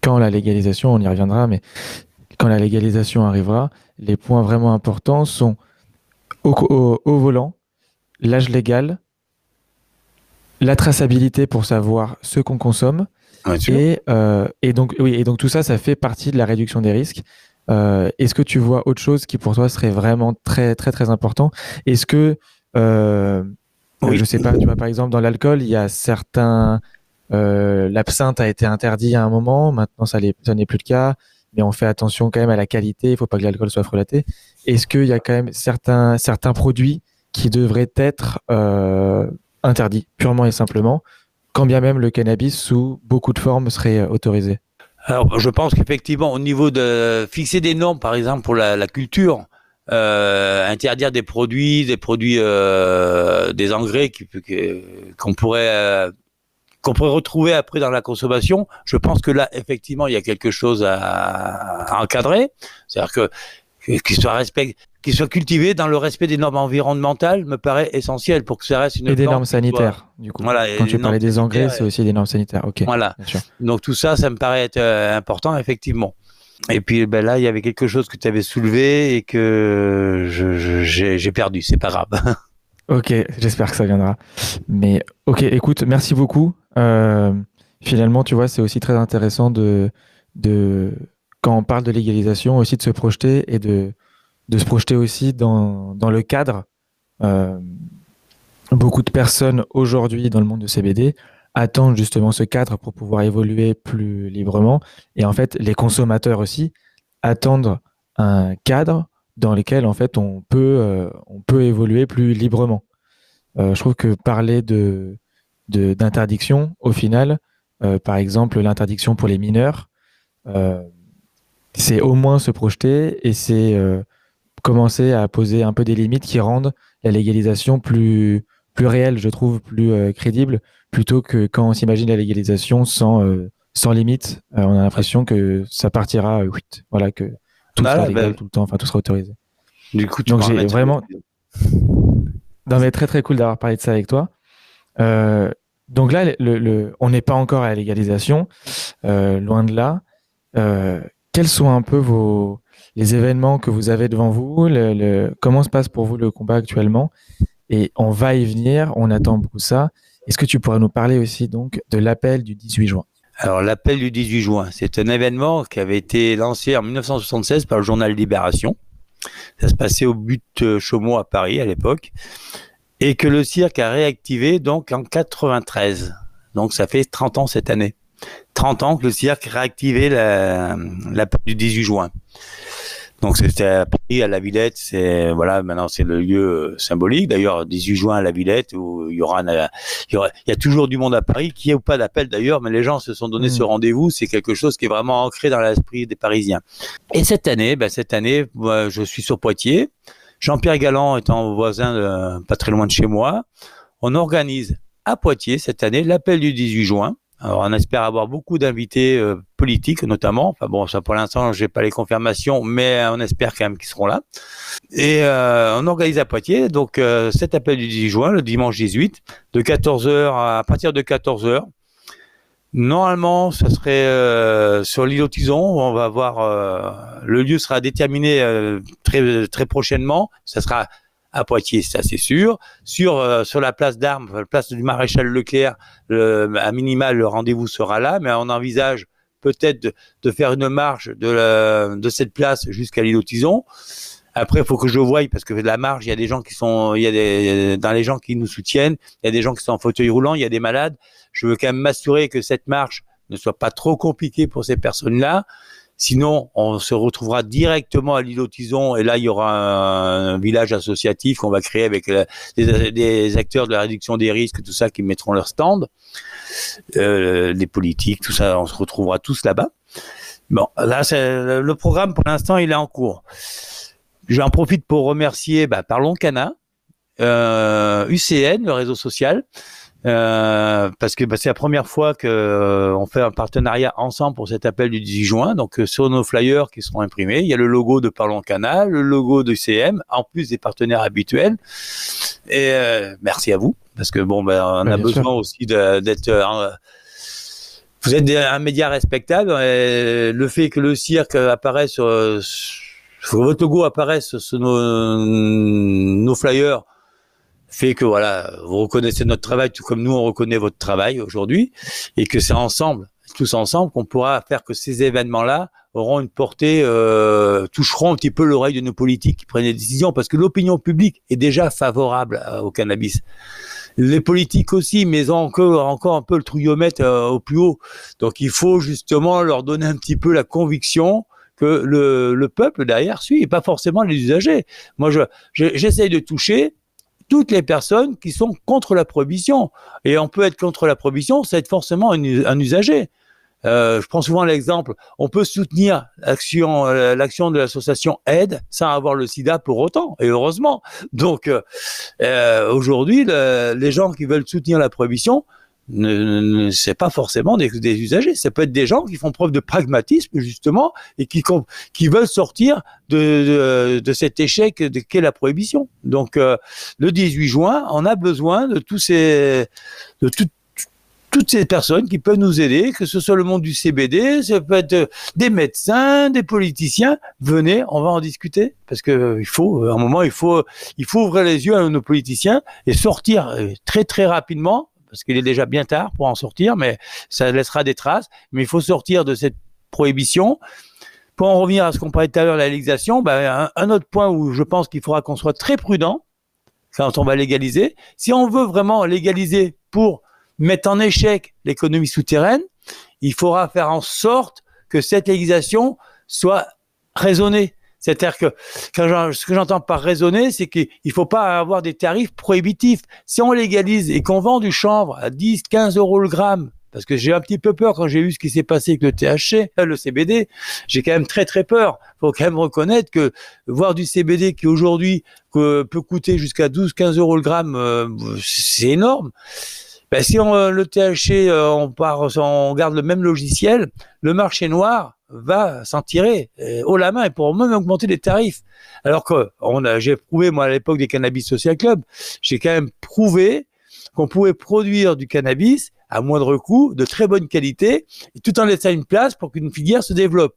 quand la légalisation, on y reviendra, mais quand la légalisation arrivera, les points vraiment importants sont au volant, l'âge légal, la traçabilité pour savoir ce qu'on consomme, et, euh, et, donc, oui, et donc tout ça, ça fait partie de la réduction des risques. Euh, Est-ce que tu vois autre chose qui pour toi serait vraiment très très très important? Est-ce que euh, oui. je sais pas, tu vois par exemple dans l'alcool, il y a certains euh, l'absinthe a été interdit à un moment, maintenant ça n'est plus le cas, mais on fait attention quand même à la qualité, il faut pas que l'alcool soit frelaté. Est-ce qu'il y a quand même certains certains produits qui devraient être euh, interdits purement et simplement? Quand bien même le cannabis sous beaucoup de formes serait autorisé Alors, je pense qu'effectivement, au niveau de fixer des normes, par exemple pour la, culture, interdire des produits, des produits, des engrais qu'on pourrait qu'on pourrait retrouver après dans la consommation, je pense que là, effectivement, il y a quelque chose à, encadrer. C'est-à-dire que qu'il soit respect, qu'il soit cultivé dans le respect des normes environnementales me paraît essentiel pour que ça reste une et des normes sanitaires du coup. Voilà, Quand tu parlais des engrais, c'est aussi des normes sanitaires. Ok. Voilà. Donc tout ça, ça me paraît être euh, important effectivement. Et puis ben là, il y avait quelque chose que tu avais soulevé et que j'ai perdu. C'est pas grave. Ok, j'espère que ça viendra. Mais ok, écoute, merci beaucoup. Euh, finalement, tu vois, c'est aussi très intéressant de, de, quand on parle de légalisation, aussi de se projeter et de, de se projeter aussi dans, dans le cadre. Euh, beaucoup de personnes aujourd'hui dans le monde de CBD attendent justement ce cadre pour pouvoir évoluer plus librement. Et en fait, les consommateurs aussi attendent un cadre dans lesquels en fait on peut euh, on peut évoluer plus librement. Euh, je trouve que parler de d'interdiction au final, euh, par exemple l'interdiction pour les mineurs, c'est au moins se projeter et c'est commencer à poser un peu des limites qui rendent la légalisation plus plus réelle, je trouve, plus crédible, plutôt que quand on s'imagine la légalisation sans sans limite, on a l'impression que ça partira, voilà que tout sera bah, légal bah, tout le temps, enfin tout sera autorisé. Du coup, tu Donc j'ai vraiment. Non mais très très cool d'avoir parlé de ça avec toi. Euh, donc là, le, on n'est pas encore à la légalisation, euh, loin de là. Euh, quels sont un peu vos les événements que vous avez devant vous Comment se passe pour vous le combat actuellement? Et on va y venir, on attend beaucoup ça. Est-ce que tu pourrais nous parler aussi donc de l'appel du 18 juin? Alors l'appel du 18 juin, c'est un événement qui avait été lancé en 1976 par le journal Libération. Ça se passait au but euh, Chaumont à Paris à l'époque. Et que le cirque a réactivé donc en 93. Donc ça fait 30 ans cette année. 30 ans que le cirque a réactivé l'appel du 18 juin. Donc c'était à Paris, à la Villette, c'est voilà, maintenant c'est le lieu euh, symbolique. D'ailleurs, 18 juin à la Villette où il y aura, il y, aura, il y a toujours du monde à Paris, qui est ou pas d'appel d'ailleurs, mais les gens se sont donné ce mmh. rendez-vous. C'est quelque chose qui est vraiment ancré dans l'esprit des Parisiens. Et cette année, ben cette année, moi, je suis sur Poitiers. Jean-Pierre Galland étant voisin, de, pas très loin de chez moi, on organise à Poitiers cette année l'appel du 18 juin alors, on espère avoir beaucoup d'invités euh, politiques, notamment. Enfin bon, ça pour l'instant, j'ai pas les confirmations, mais on espère quand même qu'ils seront là. Et euh, on organise à Poitiers, donc euh, cet appel du 10 juin, le dimanche 18, de 14h à, partir de 14h. Normalement, ça serait sur l'île Tison. On va voir. le lieu sera déterminé très très prochainement. Ça sera à Poitiers, ça c'est sûr. Sur euh, sur la place d'Armes, la place du maréchal Leclerc, à minimal le rendez-vous sera là, mais on envisage peut-être de, faire une marche de, de cette place jusqu'à l'île Tison. Après, il faut que je voie parce que la marche, il y a des gens qui sont, il y a des, dans les gens qui nous soutiennent, il y a des gens qui sont en fauteuil roulant, il y a des malades. Je veux quand même m'assurer que cette marche ne soit pas trop compliquée pour ces personnes-là. Sinon, on se retrouvera directement à l'île Tison et là, il y aura un, village associatif qu'on va créer avec des, acteurs de la réduction des risques, tout ça, qui mettront leur stand, euh, politiques, tout ça, on se retrouvera tous là-bas. Bon, là, le programme pour l'instant, il est en cours. J'en profite pour remercier bah, Parlons Cana, euh, UCN, le réseau social, euh, parce que bah, c'est la première fois que euh, on fait un partenariat ensemble pour cet appel du 18 juin. Donc euh, sur nos flyers qui seront imprimés, il y a le logo de Parlons Canal, le logo de CM, en plus des partenaires habituels. Et merci à vous, parce que bon, ben, on a besoin aussi d'être vous êtes un média respectable. Et le fait que le cirque apparaisse sur, votre logo apparaisse sur nos, nos flyers, fait que voilà, vous reconnaissez notre travail tout comme nous on reconnaît votre travail aujourd'hui et que c'est ensemble, tous ensemble, qu'on pourra faire que ces événements-là auront une portée, euh, toucheront un petit peu l'oreille de nos politiques qui prennent des décisions parce que l'opinion publique est déjà favorable euh, au cannabis. Les politiques aussi, mais ont encore, encore un peu le trouillomètre euh, au plus haut. Donc il faut justement leur donner un petit peu la conviction que le, le peuple derrière suit et pas forcément les usagers. Moi, je, j'essaye de toucher toutes les personnes qui sont contre la prohibition. Et on peut être contre la prohibition, c'est être forcément un, usager. Euh, je prends souvent l'exemple, on peut soutenir l'action, euh, l'action de l'association Aide sans avoir le sida pour autant, et heureusement. Donc euh, aujourd'hui, les gens qui veulent soutenir la prohibition, ne, ne c'est pas forcément des, des, usagers. Ça peut être des gens qui font preuve de pragmatisme justement et qui qui veulent sortir de, de, de cet échec qu'est la prohibition. Donc euh, le 18 juin, on a besoin de tous ces de tout, toutes ces personnes qui peuvent nous aider, que ce soit le monde du CBD, ça peut être des médecins, des politiciens. Venez, on va en discuter parce que il faut, à un moment, il faut, il faut ouvrir les yeux à nos politiciens et sortir euh, très très rapidement parce qu'il est déjà bien tard pour en sortir, mais ça laissera des traces. Mais il faut sortir de cette prohibition. Pour en revenir à ce qu'on parlait tout à l'heure, la légalisation, ben, un, autre point où je pense qu'il faudra qu'on soit très prudent quand on va légaliser, si on veut vraiment légaliser pour mettre en échec l'économie souterraine, il faudra faire en sorte que cette légalisation soit raisonnée. C'est-à-dire que ce que j'entends par raisonner, c'est qu'il ne faut pas avoir des tarifs prohibitifs. Si on légalise et qu'on vend du chanvre à 10, 15 euros le gramme, parce que j'ai un petit peu peur quand j'ai vu ce qui s'est passé avec le THC, euh, le CBD, j'ai quand même très très peur. Il faut quand même reconnaître que voir du CBD qui aujourd'hui peut coûter jusqu'à 12, 15 euros le gramme, euh, c'est énorme. Ben, si on, euh, le THC, on part, on garde le même logiciel, le marché noir, va s'en tirer euh, haut la main et pour même augmenter les tarifs. Alors que j'ai prouvé moi à l'époque des cannabis social club, j'ai quand même prouvé qu'on pouvait produire du cannabis à moindre coût, de très bonne qualité, tout en laissant une place pour qu'une filière se développe.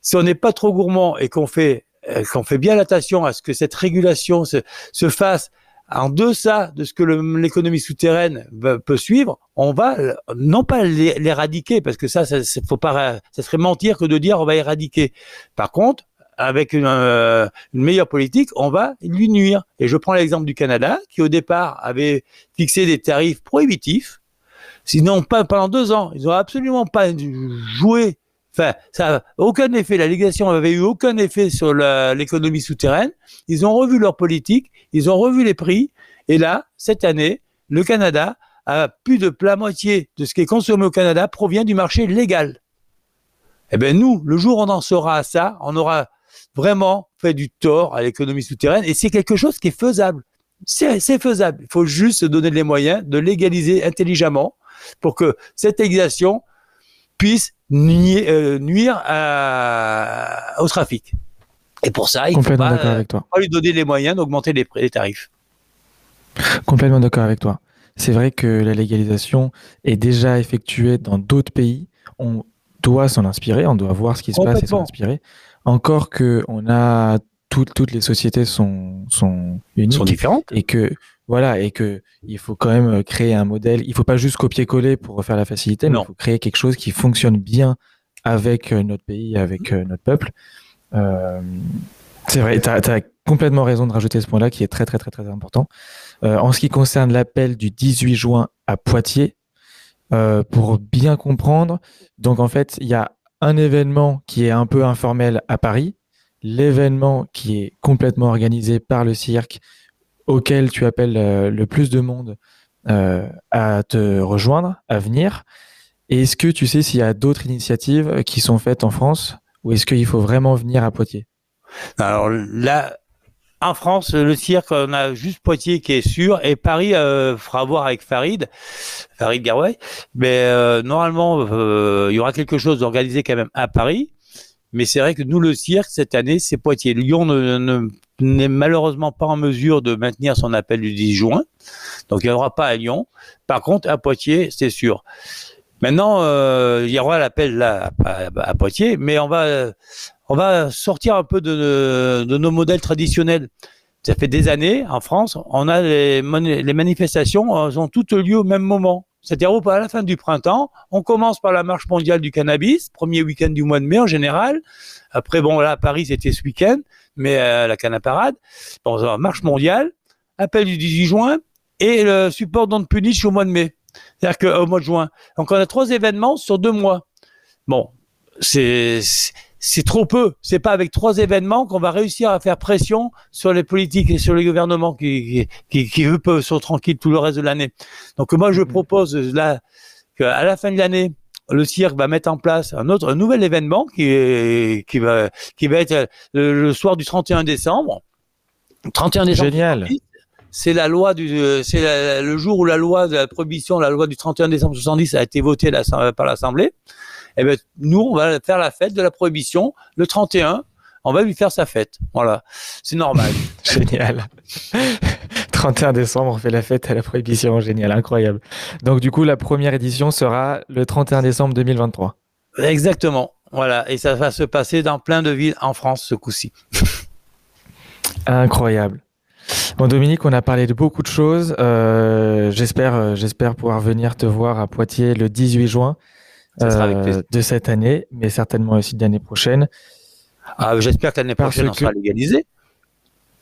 Si on n'est pas trop gourmand et qu'on fait euh, fait bien attention à ce que cette régulation se, se fasse en deçà de ce que l'économie souterraine peut suivre, on va non pas l'éradiquer, parce que ça, ça, faut pas, ça serait mentir que de dire on va éradiquer. Par contre, avec une, euh, une, meilleure politique, on va lui nuire. Et je prends l'exemple du Canada, qui au départ avait fixé des tarifs prohibitifs. Sinon, pas pendant deux ans, ils n'ont absolument pas joué Enfin, ça n'a aucun effet. La légation n'avait eu aucun effet sur l'économie souterraine. Ils ont revu leur politique, ils ont revu les prix. Et là, cette année, le Canada a plus de la moitié de ce qui est consommé au Canada provient du marché légal. Eh bien, nous, le jour où on en sera à ça, on aura vraiment fait du tort à l'économie souterraine et c'est quelque chose qui est faisable. C'est faisable. Il faut juste se donner les moyens de légaliser intelligemment pour que cette légalisation puisse euh, nuire, au trafic. Et pour ça, il ne faut pas, lui donner les moyens d'augmenter les, les tarifs. Complètement d'accord avec toi. C'est vrai que la légalisation est déjà effectuée dans d'autres pays. On doit s'en inspirer, on doit voir ce qui se passe et s'en inspirer. Encore que on a toutes, toutes les sociétés sont, sont uniques. Sont différentes. Et que voilà, et que il faut quand même euh, créer un modèle. Il faut pas juste copier-coller pour refaire la facilité, mais il faut créer quelque chose qui fonctionne bien avec euh, notre pays, avec euh, notre peuple. c'est vrai, tu as, complètement raison de rajouter ce point-là qui est très très très très important. en ce qui concerne l'appel du 18 juin à Poitiers, pour bien comprendre, donc en fait, il y a un événement qui est un peu informel à Paris, l'événement qui est complètement organisé par le cirque auquel tu appelles euh, le plus de monde euh, à te rejoindre, à venir. est-ce que tu sais s'il y a d'autres initiatives qui sont faites en France ou est-ce qu'il faut vraiment venir à Poitiers? Alors là, en France, le cirque, on a juste Poitiers qui est sûr, et Paris euh, fera voir avec Farid, Farid Garouet. Mais normalement, il y aura quelque chose d'organisé quand même à Paris. Mais c'est vrai que nous, le cirque, cette année, c'est Poitiers. Lyon n'est malheureusement pas en mesure de maintenir son appel du 10 juin. Donc, il n'y aura pas à Lyon. Par contre, à Poitiers, c'est sûr. Maintenant, euh, il y aura l'appel là à, Poitiers, mais on va, on va sortir un peu de, de, nos modèles traditionnels. Ça fait des années, en France, on a les, les manifestations, elles ont toutes lieu au même moment. C'est-à-dire à la fin du printemps, on commence par la marche mondiale du cannabis, premier week-end du mois de mai en général. Après, bon, là, à Paris, c'était ce week-end, mais euh, la canne parade. Marche mondiale, appel du 18 juin et le support d'onde punish au mois de mai. C'est-à-dire qu'au mois de juin. Donc, on a trois événements sur deux mois. Bon, c'est c'est trop peu. C'est pas avec trois événements qu'on va réussir à faire pression sur les politiques et sur les gouvernements qui, qui, qui, eux, peuvent sont tranquilles tout le reste de l'année. Donc moi, je mmh. propose là qu'à la fin de l'année, le cirque va mettre en place un autre, un nouvel événement qui est, qui va, qui va être le, soir du 31 décembre. 31 décembre. Génial. C'est la loi du, c'est le jour où la loi de la prohibition, la loi du 31 décembre 70 a été votée par l'Assemblée eh ben, nous, on va faire la fête de la prohibition le 31. On va lui faire sa fête. Voilà. C'est normal. Génial. 31 décembre, on fait la fête à la prohibition. Génial, incroyable. Donc, du coup, la première édition sera le 31 décembre 2023. Exactement. Voilà. Et ça va se passer dans plein de villes en France ce coup-ci. Incroyable. Bon, Dominique, on a parlé de beaucoup de choses. Euh, j'espère, euh, j'espère pouvoir venir te voir à Poitiers le 18 juin. Euh, de cette année, mais certainement aussi de l'année prochaine. Ah, J'espère que l'année prochaine, on sera légalisé.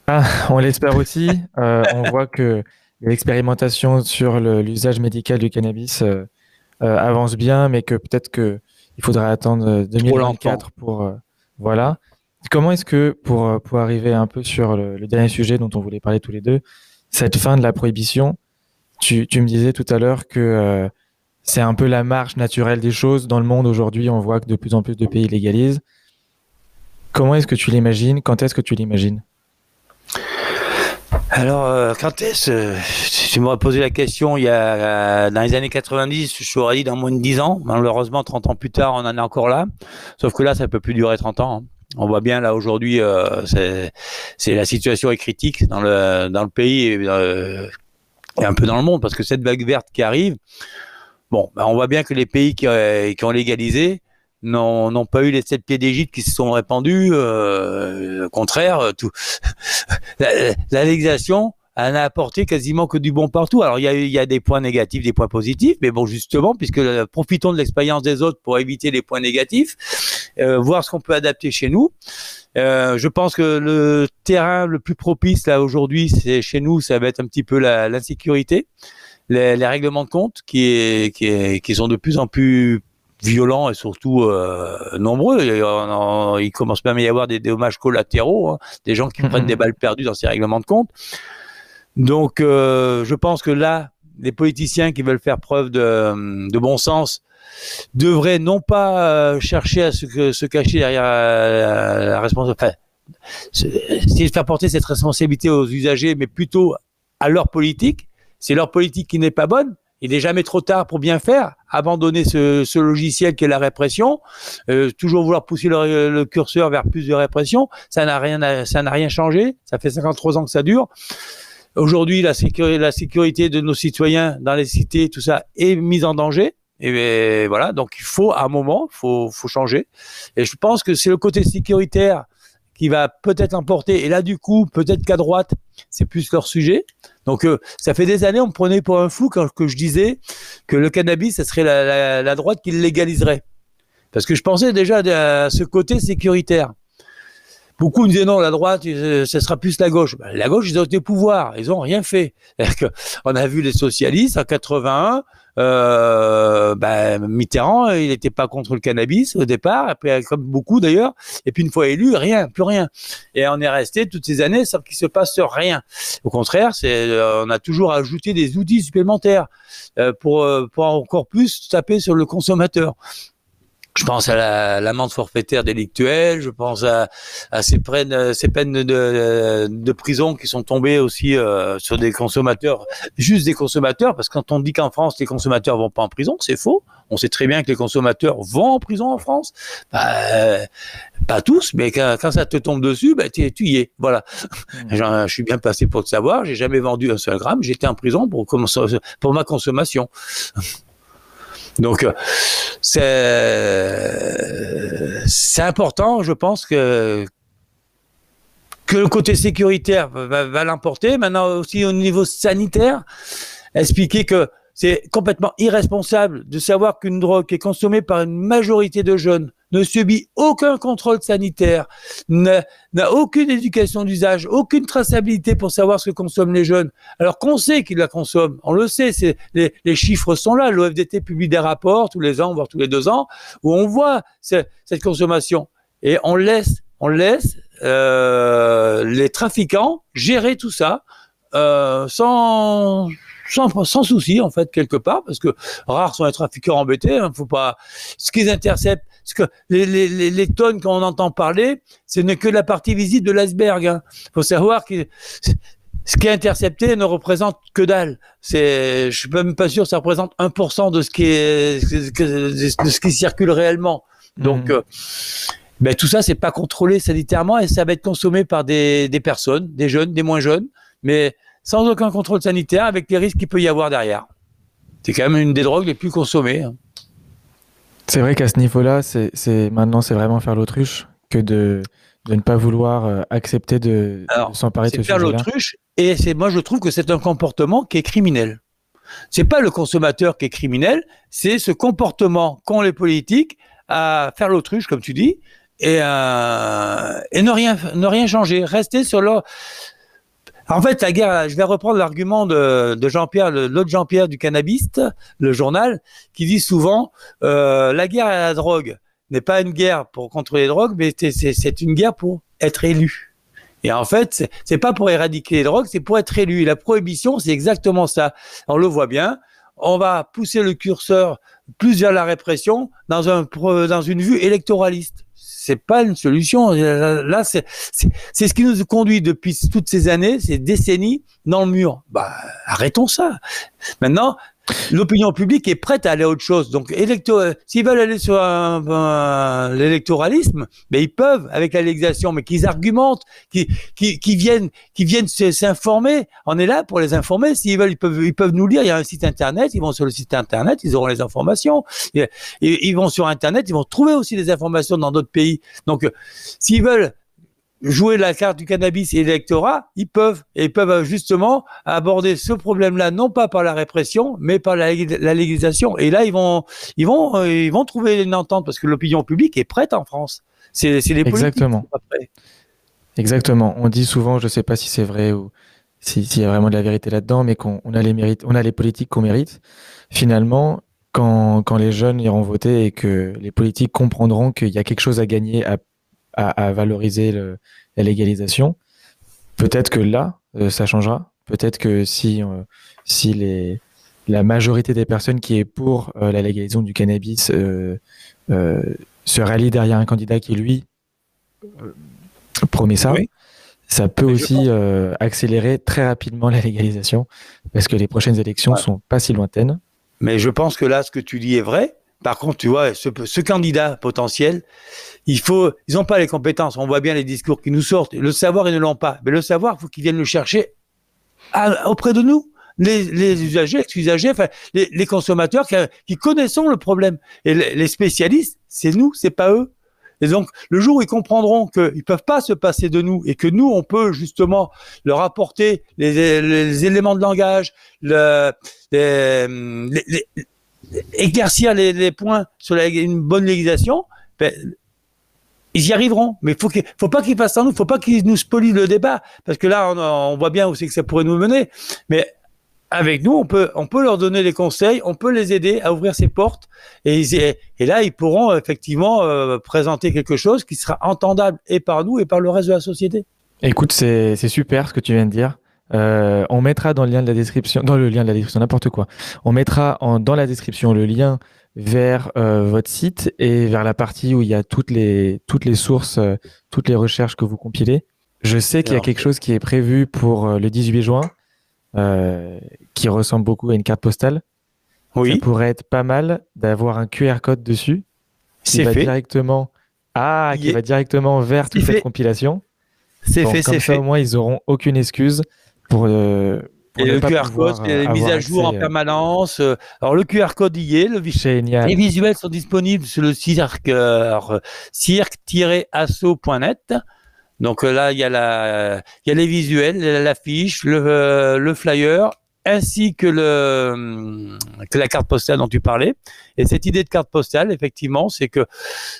Ah, on l'espère aussi. Euh, on voit que l'expérimentation sur l'usage médical du cannabis euh, avance bien, mais que peut-être qu'il faudra attendre 2024 pour... voilà. Comment est-ce que, pour, pour arriver un peu sur le, dernier sujet dont on voulait parler tous les deux, cette fin de la prohibition, tu, tu me disais tout à l'heure que c'est un peu la marche naturelle des choses. Dans le monde aujourd'hui, on voit que de plus en plus de pays légalisent. Comment est-ce que tu l'imagines? Quand est-ce que tu l'imagines? Alors, euh, quand est-ce euh, Tu m'aurais posé la question il y a euh, dans les années 90, je t'aurais dit dans moins de 10 ans. Malheureusement, 30 ans plus tard, on en est encore là. Sauf que là, ça peut plus durer 30 ans. Hein. On voit bien là aujourd'hui, c'est la situation est critique dans le dans le pays et, et, un peu dans le monde parce que cette vague verte qui arrive, Bon, ben on voit bien que les pays qui, euh, qui ont légalisé n'ont pas eu les sept pieds d'Égypte qui se sont répandus. Euh, au contraire, tout la, la, légalisation n'a apporté quasiment que du bon partout. Alors il y a, y a des points négatifs, des points positifs, mais bon justement, puisque euh, profitons de l'expérience des autres pour éviter les points négatifs, euh, voir ce qu'on peut adapter chez nous. Euh, je pense que le terrain le plus propice là aujourd'hui, c'est chez nous, ça va être un petit peu l'insécurité les, les, règlements de compte qui, est, qui, est, qui sont de plus en plus violents et surtout euh, nombreux. Il, il, commence même à y avoir des, dommages collatéraux, hein, des gens qui prennent mhm. des balles perdues dans ces règlements de compte. Donc, euh, je pense que là, les politiciens qui veulent faire preuve de, de bon sens devraient non pas euh, chercher à se, se cacher derrière la, la responsabilité, enfin, faire porter cette responsabilité aux usagers, mais plutôt à leur politique c'est leur politique qui n'est pas bonne. Il n'est jamais trop tard pour bien faire. Abandonner ce, ce logiciel qui est la répression, euh, toujours vouloir pousser le, curseur vers plus de répression, ça n'a rien, ça n'a rien changé. Ça fait 53 ans que ça dure. Aujourd'hui, la sécurité, la sécurité de nos citoyens dans les cités, tout ça est mise en danger. Et ben, voilà, donc il faut à un moment, faut, faut changer. Et je pense que c'est le côté sécuritaire qui va peut-être emporter. Et là, du coup, peut-être qu'à droite, c'est plus leur sujet. Donc, euh, ça fait des années, on me prenait pour un fou quand que je disais que le cannabis, ça serait la, droite qui le légaliserait. Parce que je pensais déjà à ce côté sécuritaire. Beaucoup me disaient non, la droite, euh, ce sera plus la gauche. Ben, la gauche, ils ont des pouvoirs, ils ont rien fait. On a vu les socialistes en 81, euh, ben, Mitterrand, il n'était pas contre le cannabis au départ, après, comme beaucoup d'ailleurs. Et puis une fois élu, rien, plus rien. Et on est resté toutes ces années sans qu'il se passe rien. Au contraire, c'est, euh, on a toujours ajouté des outils supplémentaires euh, pour, euh, pour encore plus taper sur le consommateur. Je pense à l'amende forfaitaire délictuelle, je pense à, à ces, peines, ces peines de, de, prison qui sont tombées aussi euh, sur des consommateurs, juste des consommateurs, parce que quand on dit qu'en France les consommateurs vont pas en prison, c'est faux. On sait très bien que les consommateurs vont en prison en France. Bah, pas tous, mais quand, quand, ça te tombe dessus, bah, tu y es. Voilà. Mmh. Je suis bien passé pour le savoir. J'ai jamais vendu un seul gramme. J'étais en prison pour, pour ma consommation. Donc euh, c'est important, je pense que que le côté sécuritaire va, va l'emporter. Maintenant aussi au niveau sanitaire, expliquer que c'est complètement irresponsable de savoir qu'une drogue est consommée par une majorité de jeunes ne subit aucun contrôle sanitaire, n'a aucune éducation d'usage, aucune traçabilité pour savoir ce que consomment les jeunes. Alors qu'on sait qu'ils la consomment, on le sait, les, les, chiffres sont là. L'OFDT publie des rapports tous les ans, voire tous les deux ans, où on voit cette consommation. Et on laisse, on laisse euh, les trafiquants gérer tout ça euh, sans sans, sans souci en fait quelque part parce que rares sont les trafiquants embêtés. Hein, faut pas ce qu'ils interceptent, ce que les, les, les, tonnes qu'on entend parler, ce n'est que la partie visible de l'iceberg. Il hein. faut savoir que ce qui est intercepté ne représente que dalle. C'est, je suis même pas sûr, ça représente 1% de ce qui est, de ce qui circule réellement. Donc, mmh. euh, ben, tout ça, c'est pas contrôlé sanitairement et ça va être consommé par des, des personnes, des jeunes, des moins jeunes, mais sans aucun contrôle sanitaire avec les risques qu'il peut y avoir derrière. C'est quand même une des drogues les plus consommées. Hein. C'est vrai qu'à ce niveau-là, c'est maintenant c'est vraiment faire l'autruche que de, de ne pas vouloir euh, accepter de, de s'emparer de ce faire l'autruche et c'est moi je trouve que c'est un comportement qui est criminel. C'est pas le consommateur qui est criminel, c'est ce comportement qu'ont les politiques à faire l'autruche comme tu dis et, euh, et ne rien ne rien changer, rester sur leur en fait, la guerre, je vais reprendre l'argument de, Jean-Pierre, l'autre Jean-Pierre du cannabiste, le journal, qui dit souvent euh, la guerre à la drogue n'est pas une guerre pour contrôler les drogues, mais c'est une guerre pour être élu. Et en fait, c'est pas pour éradiquer les drogues, c'est pour être élu. La prohibition, c'est exactement ça. On le voit bien. On va pousser le curseur plus vers la répression dans un dans une vue électoraliste c'est pas une solution. Là, c'est ce qui nous conduit depuis toutes ces années, ces décennies, dans le mur. Bah, arrêtons ça. Maintenant, l'opinion publique est prête à aller à autre chose. Donc, s'ils veulent aller sur l'électoralisme, ben ils peuvent avec la mais qu'ils argumentent, qu'ils qui, viennent, qui viennent s'informer. On est là pour les informer. S'ils veulent, ils peuvent, ils peuvent nous lire. Il y a un site internet. Ils vont sur le site internet, ils auront les informations. Ils vont sur internet, ils vont trouver aussi des informations dans d'autres pays. Donc, s'ils veulent jouer la carte du cannabis et l'électorat, ils peuvent. Et ils peuvent justement aborder ce problème-là, non pas par la répression, mais par la, légalisation. Et là, ils vont, ils vont, euh, ils vont trouver une entente parce que l'opinion publique est prête en France. C'est les Exactement. Exactement. On dit souvent, je ne sais pas si c'est vrai ou s'il y a vraiment de la vérité là-dedans, mais qu'on on a les mérites, on a les politiques qu'on mérite. Finalement, quand, quand les jeunes iront voter et que les politiques comprendront qu'il y a quelque chose à gagner à à, valoriser la légalisation. Peut-être que là, euh, ça changera. Peut-être que si, euh, si les, la majorité des personnes qui est pour euh, la légalisation du cannabis se rallie derrière un candidat qui, lui, promet ça, ça peut aussi accélérer très rapidement la légalisation parce que les prochaines élections ne sont pas si lointaines. Mais je pense que là, ce que tu dis est vrai. Par contre, tu vois, ce, candidat potentiel, il faut, ils n'ont pas les compétences. On voit bien les discours qui nous sortent. Le savoir, ils ne l'ont pas. Mais le savoir, il faut qu'ils viennent le chercher auprès de nous. Les, usagers, les consommateurs qui, connaissons le problème. Et les, spécialistes, c'est nous, c'est pas eux. Et donc, le jour où ils comprendront qu'ils peuvent pas se passer de nous et que nous, on peut justement leur apporter les, éléments de langage, le, les, éclaircir les, points sur une bonne législation, ben, ils y arriveront. Mais faut qu'il faut pas qu'ils fassent ça nous, faut pas qu'ils nous spolient le débat, parce que là, on, voit bien où c'est que ça pourrait nous mener. Mais avec nous, on peut, leur donner des conseils, on peut les aider à ouvrir ces portes, et, et là, ils pourront effectivement euh, présenter quelque chose qui sera entendable et par nous et par le reste de la société. Écoute, c'est super ce que tu viens de dire. Euh, on mettra dans le lien de la description, dans le lien de la description, n'importe quoi. On mettra en, dans la description le lien vers euh, votre site et vers la partie où il y a toutes les toutes les sources, euh, toutes les recherches que vous compilez. Je sais qu'il y a quelque chose qui est prévu pour le 18 juin, qui ressemble beaucoup à une carte postale. Oui. Ça pourrait être pas mal d'avoir un QR code dessus. Qui va directement, ah, qui va directement vers toute cette compilation. C'est fait, c'est fait. Au moins, ils auront aucune excuse pour, euh, et le QR code, est mis à jour en euh, permanence. Alors le QR code y est, le les visuels sont disponibles sur le cirque, cirque-asso.net. Donc là, il y a la, il y a les visuels, l'affiche, le, le flyer, ainsi que, le, que la carte postale dont tu parlais. Et cette idée de carte postale, effectivement, c'est que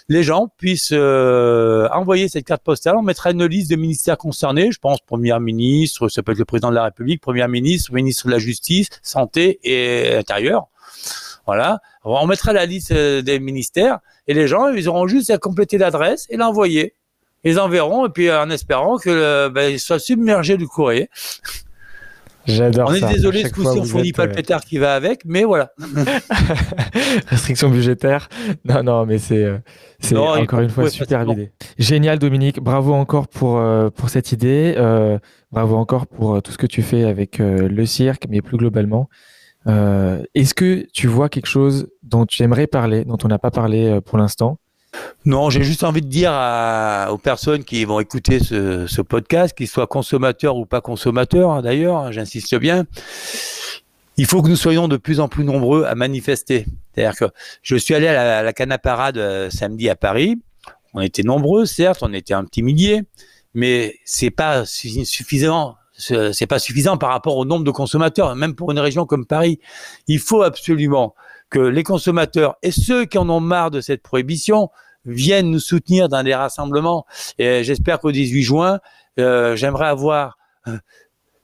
les gens puissent euh, envoyer cette carte postale. On mettra une liste de ministères concernés, je pense Premier ministre, ça peut être le président de la République, Premier ministre, ministre de la Justice, Santé et Intérieur. Voilà, on mettra la liste euh, des ministères et les gens, ils auront juste à compléter l'adresse et l'envoyer. Ils enverront et puis en espérant que ben, soit submergé du courrier. J'adore On est désolé, ce coup-ci, on fournit pas le euh, pétard qui va avec, mais voilà. Restriction budgétaire. Non, non, mais c'est, euh, encore une fois super l'idée. Génial, Dominique. Bravo encore pour, euh, pour cette idée. bravo encore pour tout ce que tu fais avec le cirque, mais plus globalement. est-ce que tu vois quelque chose dont tu aimerais parler, dont on n'a pas parlé pour l'instant? Non, j'ai juste envie de dire aux personnes qui vont écouter ce, podcast, qu'ils soient consommateurs ou pas consommateurs, hein, d'ailleurs, hein, j'insiste bien, il faut que nous soyons de plus en plus nombreux à manifester. C'est-à-dire que je suis allé à la, Parade euh, samedi à Paris. On était nombreux, certes, on était un petit millier, mais c'est pas suffisant. C'est pas suffisant par rapport au nombre de consommateurs, même pour une région comme Paris. Il faut absolument que les consommateurs et ceux qui en ont marre de cette prohibition viennent nous soutenir dans des rassemblements. Et j'espère qu'au 18 juin, euh, j'aimerais avoir euh,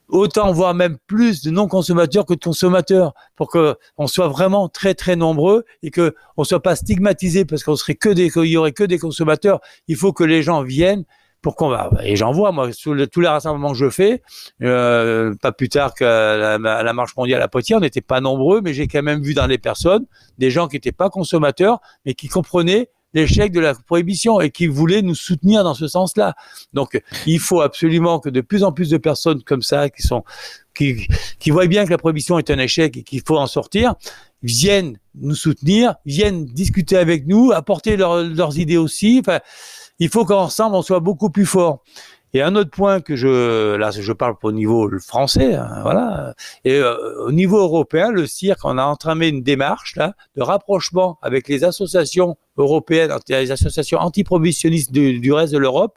autant, voire même plus de non-consommateurs que de consommateurs, pour que on soit vraiment très très nombreux et que on soit pas stigmatisé parce qu'on serait que des, qu'il y aurait que des consommateurs. Il faut que les gens viennent pour qu'on va et j'en vois moi tous les rassemblements que je fais euh, pas plus tard que la, marche mondiale à Poitiers on n'était pas nombreux mais j'ai quand même vu dans les personnes des gens qui n'étaient pas consommateurs mais qui comprenaient l'échec de la prohibition et qui voulaient nous soutenir dans ce sens-là. Donc, il faut absolument que de plus en plus de personnes comme ça, qui sont, qui, qui voient bien que la prohibition est un échec et qu'il faut en sortir, viennent nous soutenir, viennent discuter avec nous, apporter leurs idées aussi. Enfin, il faut qu'ensemble on soit beaucoup plus fort. Et un autre point que je, là, je parle au niveau français, hein, voilà. Et euh, au niveau européen, le cirque, on a entamé une démarche là de rapprochement avec les associations européennes, les associations antiprohibitionnistes du, du reste de l'Europe,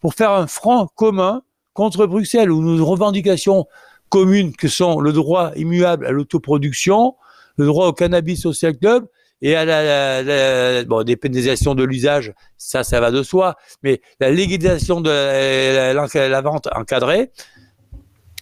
pour faire un front commun contre Bruxelles, où nos revendications communes que sont le droit immuable à l'autoproduction, le droit au cannabis social club et à la, la, bon, des pénalisations de l'usage, ça, ça va de soi, mais la légalisation de la, la vente encadrée,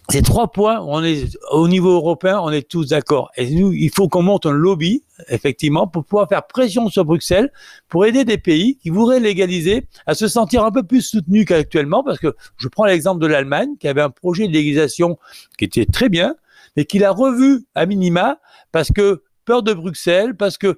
ces trois points, on est au niveau européen, on est tous d'accord. Et nous, il faut qu'on monte un lobby, effectivement, pour pouvoir faire pression sur Bruxelles, pour aider des pays qui voudraient légaliser à se sentir un peu plus soutenus qu'actuellement, parce que je prends l'exemple de l'Allemagne, qui avait un projet de légalisation qui était très bien, mais qui l'a revu à minima, parce que peur de Bruxelles parce que,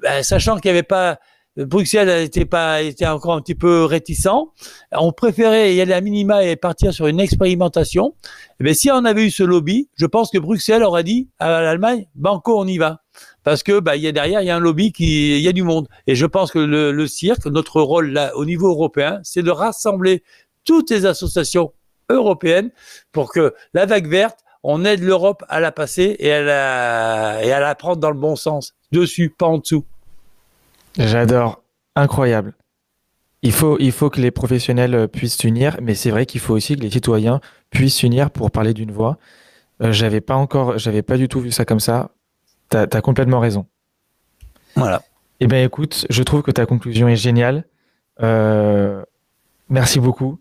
ben, sachant qu'il n'y avait pas Bruxelles était pas était encore un petit peu réticent. On préférait y aller à minima et partir sur une expérimentation. Mais eh si on avait eu ce lobby, je pense que Bruxelles aurait dit à l'Allemagne banco on y va parce que bah il y a derrière il y a un lobby qui il y a du monde et je pense que le, le cirque notre rôle là au niveau européen c'est de rassembler toutes les associations européennes pour que la vague verte on aide l'Europe à la passer et à la, et à la prendre dans le bon sens. Dessus, pas en dessous. J'adore. Incroyable. Il faut, il faut que les professionnels euh, puissent s'unir, mais c'est vrai qu'il faut aussi que les citoyens puissent s'unir pour parler d'une voix. Euh, j'avais pas encore, j'avais pas du tout vu ça comme ça. Tu as, complètement raison. Voilà. Eh bien, écoute, je trouve que ta conclusion est géniale. Euh, merci beaucoup.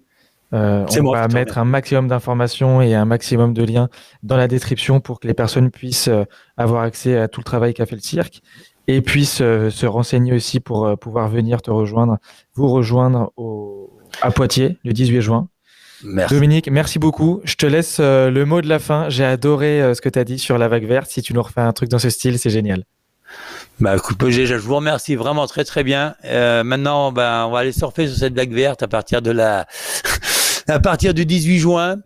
Euh, on va mettre un maximum d'informations et un maximum de liens dans la description pour que les personnes puissent euh, avoir accès à tout le travail qu'a fait le cirque et puissent euh, se renseigner aussi pour pouvoir venir te rejoindre, vous rejoindre au, à Poitiers le 18 juin. Merci. Dominique, merci beaucoup. Je te laisse le mot de la fin. J'ai adoré ce que tu as dit sur la vague verte. Si tu nous refais un truc dans ce style, c'est génial. Bah, écoute, je vous remercie vraiment très très bien. maintenant, ben, on va aller surfer sur cette vague verte à partir de la à partir du 18 juin.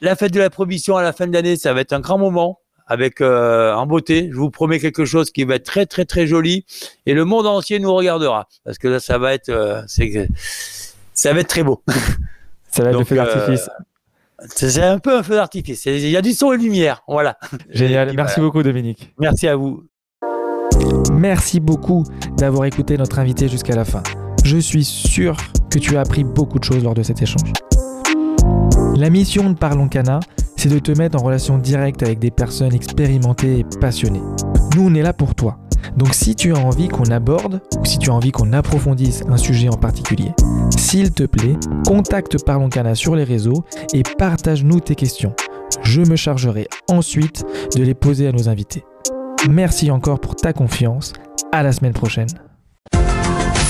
La fête de la prohibition à la fin de l'année, ça va être un grand moment avec euh, en beauté. Je vous promets quelque chose qui va être très très très joli et le monde entier nous regardera parce que là ça va être euh, ça va être très beau. Ça va être un feu d'artifice. Euh, c'est un peu un feu d'artifice. Il y a du son et lumière. Voilà. Génial. Merci beaucoup Dominique. Merci à vous. Merci beaucoup d'avoir écouté notre invité jusqu'à la fin. Je suis sûr que tu as appris beaucoup de choses lors de cet échange. La mission de Parlons Cana, c'est de te mettre en relation directe avec des personnes expérimentées et passionnées. Nous, on est là pour toi. Donc si tu as envie qu'on aborde ou si tu as envie qu'on approfondisse un sujet en particulier, s'il te plaît, contacte Parlons Cana sur les réseaux et partage-nous tes questions. Je me chargerai ensuite de les poser à nos invités. Merci encore pour ta confiance. À la semaine prochaine.